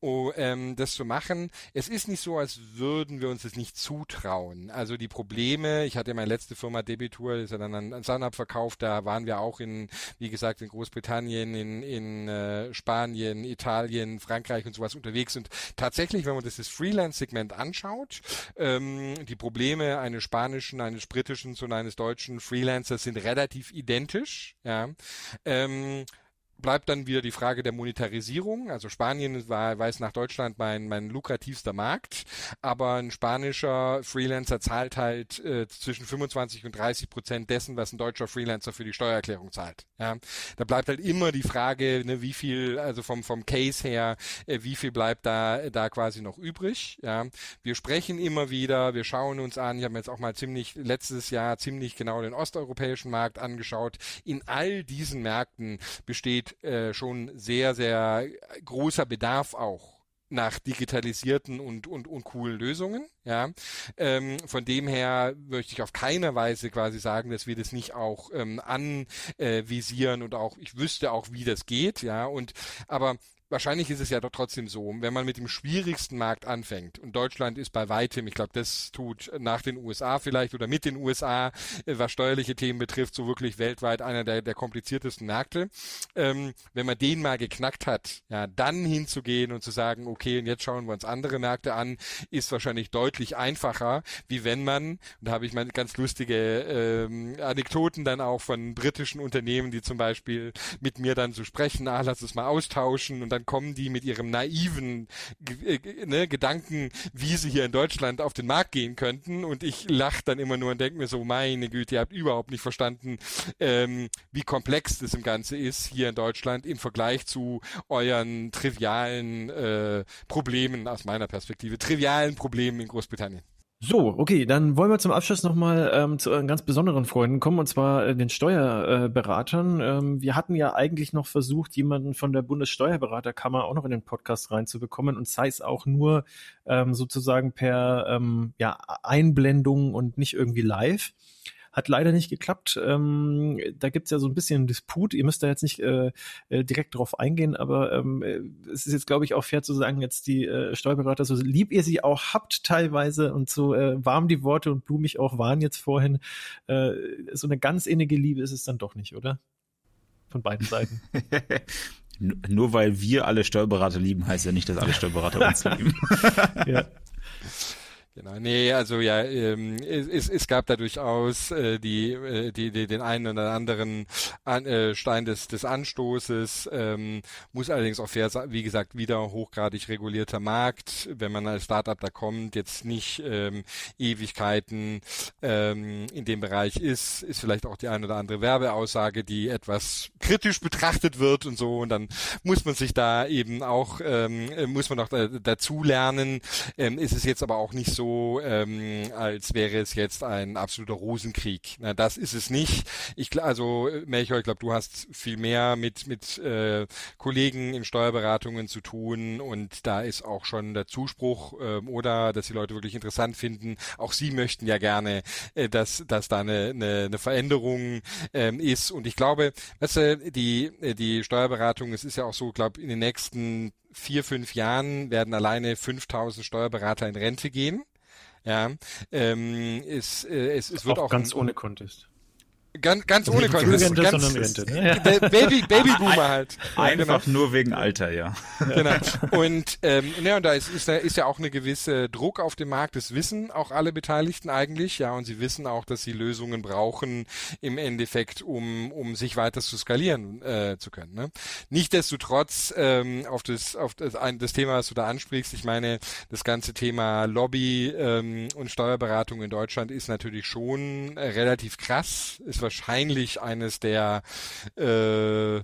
oh, ähm, das zu machen. Es ist nicht so, als würden wir uns das nicht zutrauen. Also die Probleme, ich hatte meine letzte Firma Debitur, ist ja dann an, Sunhub verkauft, da waren wir auch in, wie gesagt, in Großbritannien, in in äh, Spanien, Italien, Frankreich und sowas unterwegs und tatsächlich, wenn man das das Freelance-Segment anschaut, ähm, die Probleme eines spanischen, eines britischen und eines deutschen Freelancers sind relativ identisch. Ja. Ähm, bleibt dann wieder die Frage der Monetarisierung. Also Spanien war, weiß nach Deutschland mein, mein lukrativster Markt, aber ein spanischer Freelancer zahlt halt äh, zwischen 25 und 30 Prozent dessen, was ein deutscher Freelancer für die Steuererklärung zahlt. Ja, da bleibt halt immer die Frage, ne, wie viel, also vom vom Case her, äh, wie viel bleibt da da quasi noch übrig. Ja, wir sprechen immer wieder, wir schauen uns an. Ich habe mir jetzt auch mal ziemlich letztes Jahr ziemlich genau den osteuropäischen Markt angeschaut. In all diesen Märkten besteht besteht äh, schon sehr, sehr großer Bedarf auch nach digitalisierten und, und, und coolen Lösungen. Ja, ähm, von dem her möchte ich auf keiner Weise quasi sagen, dass wir das nicht auch ähm, anvisieren und auch ich wüsste auch, wie das geht. Ja, und aber wahrscheinlich ist es ja doch trotzdem so, wenn man mit dem schwierigsten Markt anfängt, und Deutschland ist bei weitem, ich glaube, das tut nach den USA vielleicht oder mit den USA, äh, was steuerliche Themen betrifft, so wirklich weltweit einer der, der kompliziertesten Märkte. Ähm, wenn man den mal geknackt hat, ja, dann hinzugehen und zu sagen, okay, und jetzt schauen wir uns andere Märkte an, ist wahrscheinlich deutlich einfacher, wie wenn man, und da habe ich mal ganz lustige ähm, Anekdoten dann auch von britischen Unternehmen, die zum Beispiel mit mir dann so sprechen, ah, lass uns mal austauschen und dann kommen die mit ihrem naiven äh, ne, Gedanken, wie sie hier in Deutschland auf den Markt gehen könnten. Und ich lache dann immer nur und denke mir so, meine Güte, ihr habt überhaupt nicht verstanden, ähm, wie komplex das im Ganze ist hier in Deutschland im Vergleich zu euren trivialen äh, Problemen aus meiner Perspektive, trivialen Problemen in Großbritannien. So, okay, dann wollen wir zum Abschluss nochmal ähm, zu ganz besonderen Freunden kommen, und zwar äh, den Steuerberatern. Äh, ähm, wir hatten ja eigentlich noch versucht, jemanden von der Bundessteuerberaterkammer auch noch in den Podcast reinzubekommen und sei es auch nur ähm, sozusagen per ähm, ja, Einblendung und nicht irgendwie live. Hat leider nicht geklappt. Ähm, da gibt's ja so ein bisschen Disput. Ihr müsst da jetzt nicht äh, äh, direkt drauf eingehen, aber ähm, es ist jetzt, glaube ich, auch fair zu sagen, jetzt die äh, Steuerberater, so lieb ihr sie auch habt teilweise und so äh, warm die Worte und blumig auch waren jetzt vorhin, äh, so eine ganz innige Liebe ist es dann doch nicht, oder? Von beiden Seiten. Nur weil wir alle Steuerberater lieben, heißt ja nicht, dass alle Steuerberater uns lieben. ja. Genau, nee, also ja, ähm, es, es gab da durchaus äh, die, äh, die, die, den einen oder anderen an, äh, Stein des, des Anstoßes, ähm, muss allerdings auch fair wie gesagt, wieder hochgradig regulierter Markt, wenn man als Startup da kommt, jetzt nicht ähm, Ewigkeiten ähm, in dem Bereich ist, ist vielleicht auch die eine oder andere Werbeaussage, die etwas kritisch betrachtet wird und so, und dann muss man sich da eben auch, ähm, muss man auch da, dazu lernen, ähm, ist es jetzt aber auch nicht so, so, ähm, als wäre es jetzt ein absoluter Rosenkrieg. Na, das ist es nicht. Ich also Melchior, ich glaube, du hast viel mehr mit mit äh, Kollegen in Steuerberatungen zu tun und da ist auch schon der Zuspruch äh, oder dass die Leute wirklich interessant finden. Auch sie möchten ja gerne, äh, dass dass da eine, eine, eine Veränderung ähm, ist und ich glaube, weißt du, die die Steuerberatung, es ist ja auch so, glaube in den nächsten vier, fünf Jahren werden alleine 5000 Steuerberater in Rente gehen. Ja, ähm, es, äh, es, es wird auch, auch ganz ein, ohne Contest. Ganz, ganz ohne Contest. Ganz, ne? Baby, Babyboomer halt. Einfach genau. nur wegen Alter, ja. Genau. Und, ähm, ja, und da ist, ist, ist ja auch eine gewisse Druck auf dem Markt. Das wissen auch alle Beteiligten eigentlich, ja. Und sie wissen auch, dass sie Lösungen brauchen im Endeffekt, um, um sich weiter zu skalieren äh, zu können. Ne? Nichtsdestotrotz ähm, auf das, auf das, ein, das Thema, was du da ansprichst, ich meine, das ganze Thema Lobby ähm, und Steuerberatung in Deutschland ist natürlich schon äh, relativ krass. Ist wahrscheinlich eines der äh,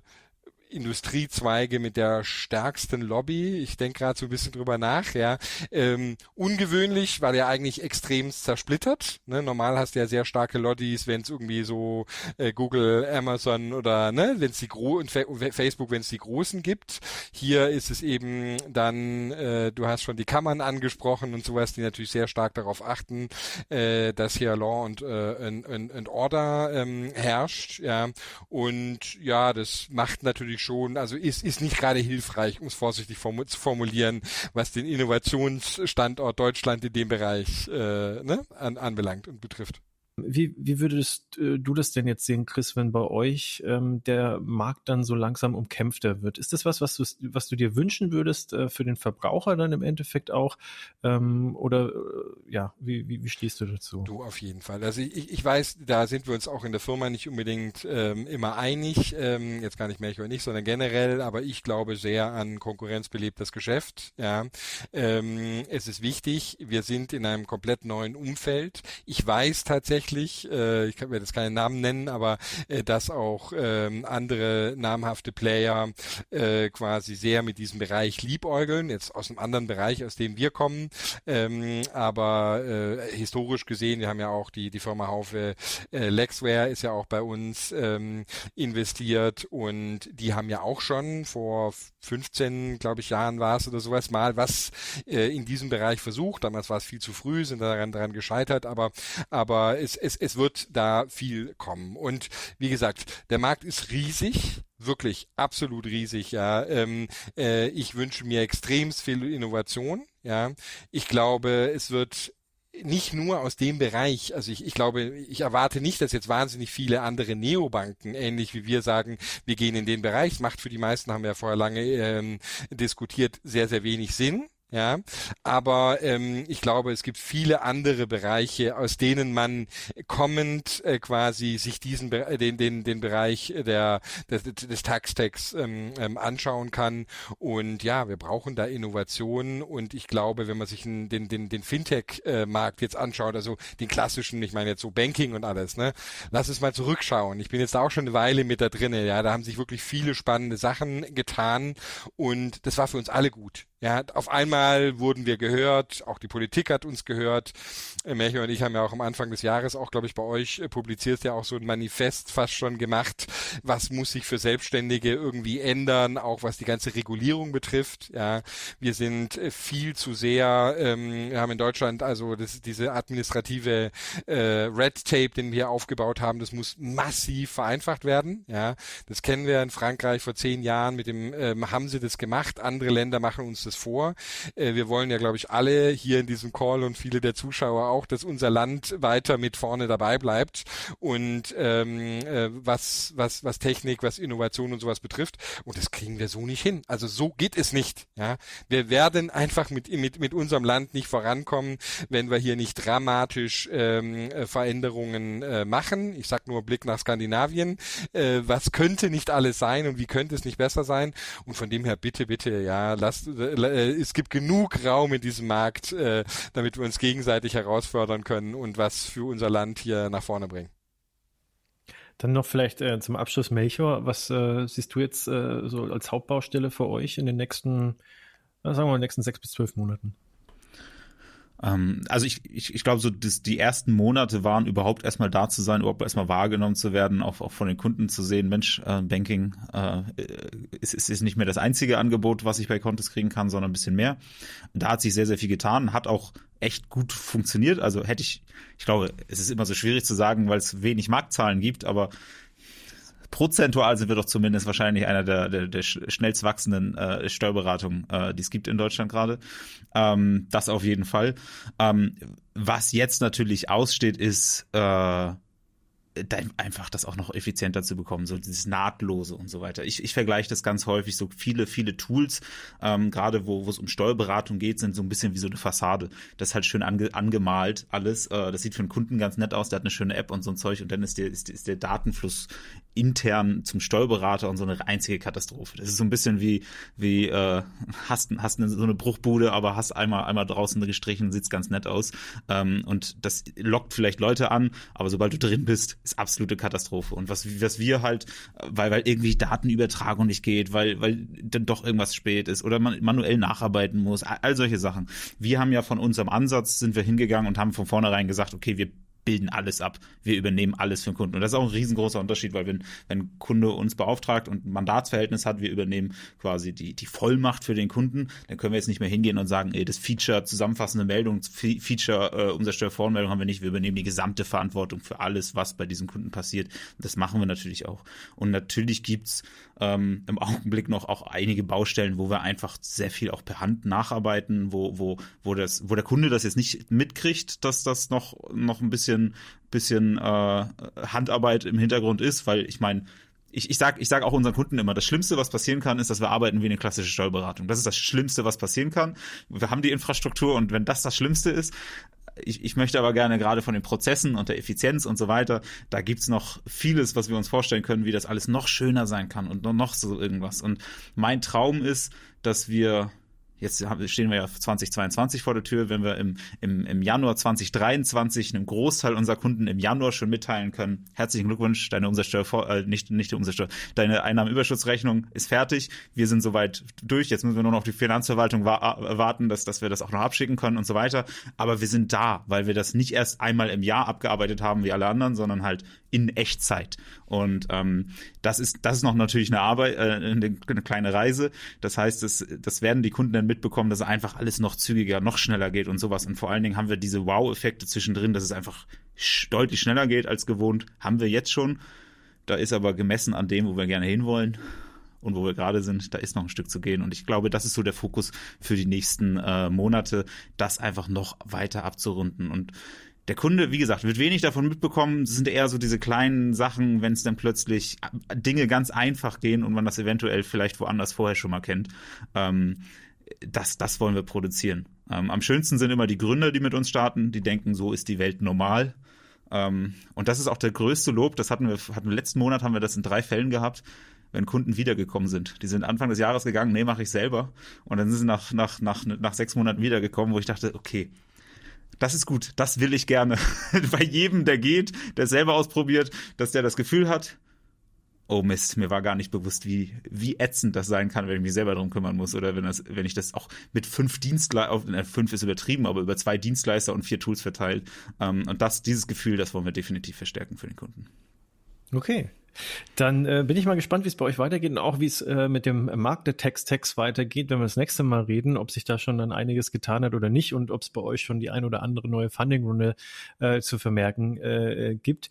Industriezweige mit der stärksten Lobby. Ich denke gerade so ein bisschen drüber nach, ja. Ähm, ungewöhnlich, weil er eigentlich extrem zersplittert. Ne? Normal hast du ja sehr starke Lobbys, wenn es irgendwie so äh, Google, Amazon oder ne, wenn es die Gro und Facebook, wenn es die großen gibt. Hier ist es eben dann, äh, du hast schon die Kammern angesprochen und sowas, die natürlich sehr stark darauf achten, äh, dass hier Law und, äh, und Order ähm, herrscht, ja. Und ja, das macht natürlich schon, also ist, ist nicht gerade hilfreich, um es vorsichtig formu zu formulieren, was den Innovationsstandort Deutschland in dem Bereich äh, ne, an, anbelangt und betrifft. Wie, wie würdest äh, du das denn jetzt sehen, Chris, wenn bei euch ähm, der Markt dann so langsam umkämpfter wird? Ist das was, was du, was du dir wünschen würdest äh, für den Verbraucher dann im Endeffekt auch? Ähm, oder äh, ja, wie, wie, wie stehst du dazu? Du auf jeden Fall. Also ich, ich weiß, da sind wir uns auch in der Firma nicht unbedingt ähm, immer einig, ähm, jetzt gar nicht mehr ich oder nicht, sondern generell, aber ich glaube sehr an konkurrenzbelebtes Geschäft. Ja. Ähm, es ist wichtig, wir sind in einem komplett neuen Umfeld. Ich weiß tatsächlich, tatsächlich, äh, ich mir jetzt keinen Namen nennen, aber äh, dass auch ähm, andere namhafte Player äh, quasi sehr mit diesem Bereich liebäugeln, jetzt aus einem anderen Bereich, aus dem wir kommen, ähm, aber äh, historisch gesehen, wir haben ja auch die, die Firma Haufe äh, Lexware ist ja auch bei uns ähm, investiert und die haben ja auch schon vor 15, glaube ich, Jahren war es oder sowas mal was äh, in diesem Bereich versucht. Damals war es viel zu früh, sind daran, daran gescheitert, aber, aber es, es, es wird da viel kommen. Und wie gesagt, der Markt ist riesig wirklich absolut riesig, ja. Ähm, äh, ich wünsche mir extrem viel Innovation, ja. Ich glaube, es wird nicht nur aus dem Bereich, also ich, ich glaube, ich erwarte nicht, dass jetzt wahnsinnig viele andere Neobanken, ähnlich wie wir sagen, wir gehen in den Bereich, macht für die meisten, haben wir ja vorher lange ähm, diskutiert, sehr, sehr wenig Sinn. Ja, aber ähm, ich glaube, es gibt viele andere Bereiche, aus denen man kommend äh, quasi sich diesen den den den Bereich der des, des Tax-Tags ähm, ähm, anschauen kann. Und ja, wir brauchen da Innovationen. Und ich glaube, wenn man sich den den den, Fintech-Markt jetzt anschaut, also den klassischen, ich meine jetzt so Banking und alles, ne, lass es mal zurückschauen. Ich bin jetzt auch schon eine Weile mit da drinnen. Ja, da haben sich wirklich viele spannende Sachen getan und das war für uns alle gut. Ja, auf einmal wurden wir gehört, auch die Politik hat uns gehört. Äh, Melchior und ich haben ja auch am Anfang des Jahres auch, glaube ich, bei euch äh, publiziert ja auch so ein Manifest fast schon gemacht. Was muss sich für Selbstständige irgendwie ändern, auch was die ganze Regulierung betrifft. Ja, wir sind äh, viel zu sehr, ähm, wir haben in Deutschland also das, diese administrative äh, Red Tape, den wir aufgebaut haben, das muss massiv vereinfacht werden. Ja, das kennen wir in Frankreich vor zehn Jahren mit dem ähm, haben sie das gemacht. Andere Länder machen uns das vor. Äh, wir wollen ja, glaube ich, alle hier in diesem Call und viele der Zuschauer auch, dass unser Land weiter mit vorne dabei bleibt und ähm, äh, was, was, was Technik, was Innovation und sowas betrifft. Und das kriegen wir so nicht hin. Also so geht es nicht. Ja, wir werden einfach mit, mit, mit unserem Land nicht vorankommen, wenn wir hier nicht dramatisch ähm, äh, Veränderungen äh, machen. Ich sag nur Blick nach Skandinavien. Äh, was könnte nicht alles sein und wie könnte es nicht besser sein? Und von dem her bitte, bitte, ja, lasst, es gibt genug Raum in diesem Markt, äh, damit wir uns gegenseitig herausfordern können und was für unser Land hier nach vorne bringen. Dann noch vielleicht äh, zum Abschluss, Melchior, was äh, siehst du jetzt äh, so als Hauptbaustelle für euch in den nächsten, sagen wir mal, nächsten sechs bis zwölf Monaten? Ähm, also ich, ich, ich glaube, so das, die ersten Monate waren überhaupt erstmal da zu sein, überhaupt erstmal wahrgenommen zu werden, auch, auch von den Kunden zu sehen, Mensch, äh, Banking äh, ist, ist, ist nicht mehr das einzige Angebot, was ich bei Contest kriegen kann, sondern ein bisschen mehr. Da hat sich sehr, sehr viel getan, hat auch echt gut funktioniert. Also hätte ich, ich glaube, es ist immer so schwierig zu sagen, weil es wenig Marktzahlen gibt, aber prozentual sind wir doch zumindest wahrscheinlich einer der, der, der schnellst wachsenden äh, Steuerberatungen, äh, die es gibt in Deutschland gerade. Ähm, das auf jeden Fall. Ähm, was jetzt natürlich aussteht, ist äh, einfach das auch noch effizienter zu bekommen, so dieses Nahtlose und so weiter. Ich, ich vergleiche das ganz häufig, so viele, viele Tools, ähm, gerade wo es um Steuerberatung geht, sind so ein bisschen wie so eine Fassade. Das ist halt schön ange, angemalt alles. Äh, das sieht für einen Kunden ganz nett aus, der hat eine schöne App und so ein Zeug und dann ist der, ist, ist der Datenfluss intern zum Steuerberater und so eine einzige Katastrophe. Das ist so ein bisschen wie, wie äh, hast, hast eine, so eine Bruchbude, aber hast einmal, einmal draußen gestrichen, sieht's ganz nett aus. Ähm, und das lockt vielleicht Leute an, aber sobald du drin bist, ist absolute Katastrophe. Und was, was wir halt, weil, weil irgendwie Datenübertragung nicht geht, weil, weil dann doch irgendwas spät ist oder man manuell nacharbeiten muss, all solche Sachen. Wir haben ja von unserem Ansatz sind wir hingegangen und haben von vornherein gesagt, okay, wir bilden alles ab. Wir übernehmen alles für den Kunden. Und das ist auch ein riesengroßer Unterschied, weil wenn, wenn ein Kunde uns beauftragt und ein Mandatsverhältnis hat, wir übernehmen quasi die, die Vollmacht für den Kunden, dann können wir jetzt nicht mehr hingehen und sagen, ey, das Feature zusammenfassende Meldung, Feature äh, Umsatzsteuervoranmeldung haben wir nicht. Wir übernehmen die gesamte Verantwortung für alles, was bei diesem Kunden passiert. Und das machen wir natürlich auch. Und natürlich gibt's ähm, im Augenblick noch auch einige Baustellen, wo wir einfach sehr viel auch per Hand nacharbeiten, wo, wo, wo das, wo der Kunde das jetzt nicht mitkriegt, dass das noch, noch ein bisschen, bisschen äh, Handarbeit im Hintergrund ist, weil ich meine, ich, ich sage ich sag auch unseren Kunden immer, das Schlimmste, was passieren kann, ist, dass wir arbeiten wie eine klassische Steuerberatung. Das ist das Schlimmste, was passieren kann. Wir haben die Infrastruktur und wenn das das Schlimmste ist, ich, ich möchte aber gerne gerade von den Prozessen und der Effizienz und so weiter, da gibt's noch vieles, was wir uns vorstellen können, wie das alles noch schöner sein kann und noch so irgendwas. Und mein Traum ist, dass wir Jetzt stehen wir ja 2022 vor der Tür, wenn wir im, im, im Januar 2023 einem Großteil unserer Kunden im Januar schon mitteilen können, herzlichen Glückwunsch, deine Umsatzsteuer, äh, nicht, nicht die Umsatzsteuer, deine Einnahmenüberschussrechnung ist fertig, wir sind soweit durch, jetzt müssen wir nur noch auf die Finanzverwaltung wa warten, dass, dass wir das auch noch abschicken können und so weiter, aber wir sind da, weil wir das nicht erst einmal im Jahr abgearbeitet haben wie alle anderen, sondern halt in Echtzeit. Und ähm, das ist das ist noch natürlich eine Arbeit, äh, eine, eine kleine Reise. Das heißt, das, das werden die Kunden dann mitbekommen, dass einfach alles noch zügiger, noch schneller geht und sowas. Und vor allen Dingen haben wir diese Wow-Effekte zwischendrin, dass es einfach sch deutlich schneller geht als gewohnt. Haben wir jetzt schon. Da ist aber gemessen an dem, wo wir gerne hinwollen und wo wir gerade sind, da ist noch ein Stück zu gehen. Und ich glaube, das ist so der Fokus für die nächsten äh, Monate, das einfach noch weiter abzurunden. Und der Kunde, wie gesagt, wird wenig davon mitbekommen. Es sind eher so diese kleinen Sachen, wenn es dann plötzlich Dinge ganz einfach gehen und man das eventuell vielleicht woanders vorher schon mal kennt. Ähm, das, das wollen wir produzieren. Ähm, am schönsten sind immer die Gründer, die mit uns starten, die denken, so ist die Welt normal. Ähm, und das ist auch der größte Lob. Das hatten wir, hatten wir letzten Monat haben wir das in drei Fällen gehabt wenn Kunden wiedergekommen sind. Die sind Anfang des Jahres gegangen, nee, mache ich selber. Und dann sind sie nach, nach, nach, nach sechs Monaten wiedergekommen, wo ich dachte, okay, das ist gut, das will ich gerne. Bei jedem, der geht, der selber ausprobiert, dass der das Gefühl hat, oh Mist, mir war gar nicht bewusst, wie, wie ätzend das sein kann, wenn ich mich selber drum kümmern muss oder wenn, das, wenn ich das auch mit fünf Dienstleister, äh, fünf ist übertrieben, aber über zwei Dienstleister und vier Tools verteilt. Ähm, und das, dieses Gefühl, das wollen wir definitiv verstärken für den Kunden. Okay. Dann äh, bin ich mal gespannt, wie es bei euch weitergeht und auch wie es äh, mit dem Markt der Text-Text weitergeht, wenn wir das nächste Mal reden, ob sich da schon dann einiges getan hat oder nicht und ob es bei euch schon die ein oder andere neue Funding-Runde äh, zu vermerken äh, gibt.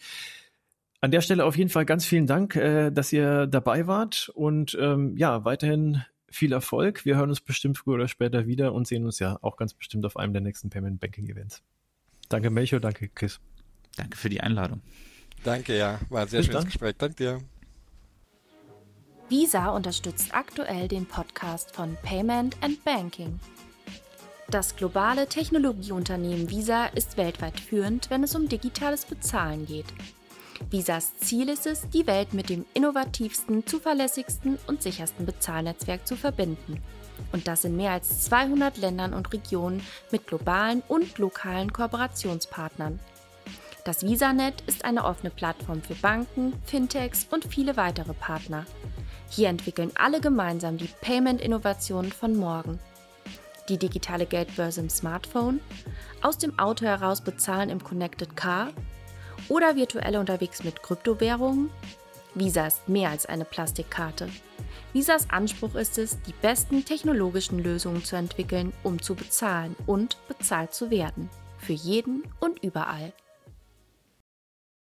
An der Stelle auf jeden Fall ganz vielen Dank, äh, dass ihr dabei wart und ähm, ja, weiterhin viel Erfolg. Wir hören uns bestimmt früher oder später wieder und sehen uns ja auch ganz bestimmt auf einem der nächsten Payment Banking Events. Danke Melchior, danke Chris. Danke für die Einladung. Danke, ja. War ein sehr Bis schönes dann. Gespräch. Danke dir. Visa unterstützt aktuell den Podcast von Payment and Banking. Das globale Technologieunternehmen Visa ist weltweit führend, wenn es um digitales Bezahlen geht. Visas Ziel ist es, die Welt mit dem innovativsten, zuverlässigsten und sichersten Bezahlnetzwerk zu verbinden. Und das in mehr als 200 Ländern und Regionen mit globalen und lokalen Kooperationspartnern. Das VisaNet ist eine offene Plattform für Banken, Fintechs und viele weitere Partner. Hier entwickeln alle gemeinsam die Payment-Innovationen von morgen. Die digitale Geldbörse im Smartphone, aus dem Auto heraus bezahlen im Connected Car oder virtuell unterwegs mit Kryptowährungen? Visa ist mehr als eine Plastikkarte. Visas Anspruch ist es, die besten technologischen Lösungen zu entwickeln, um zu bezahlen und bezahlt zu werden. Für jeden und überall.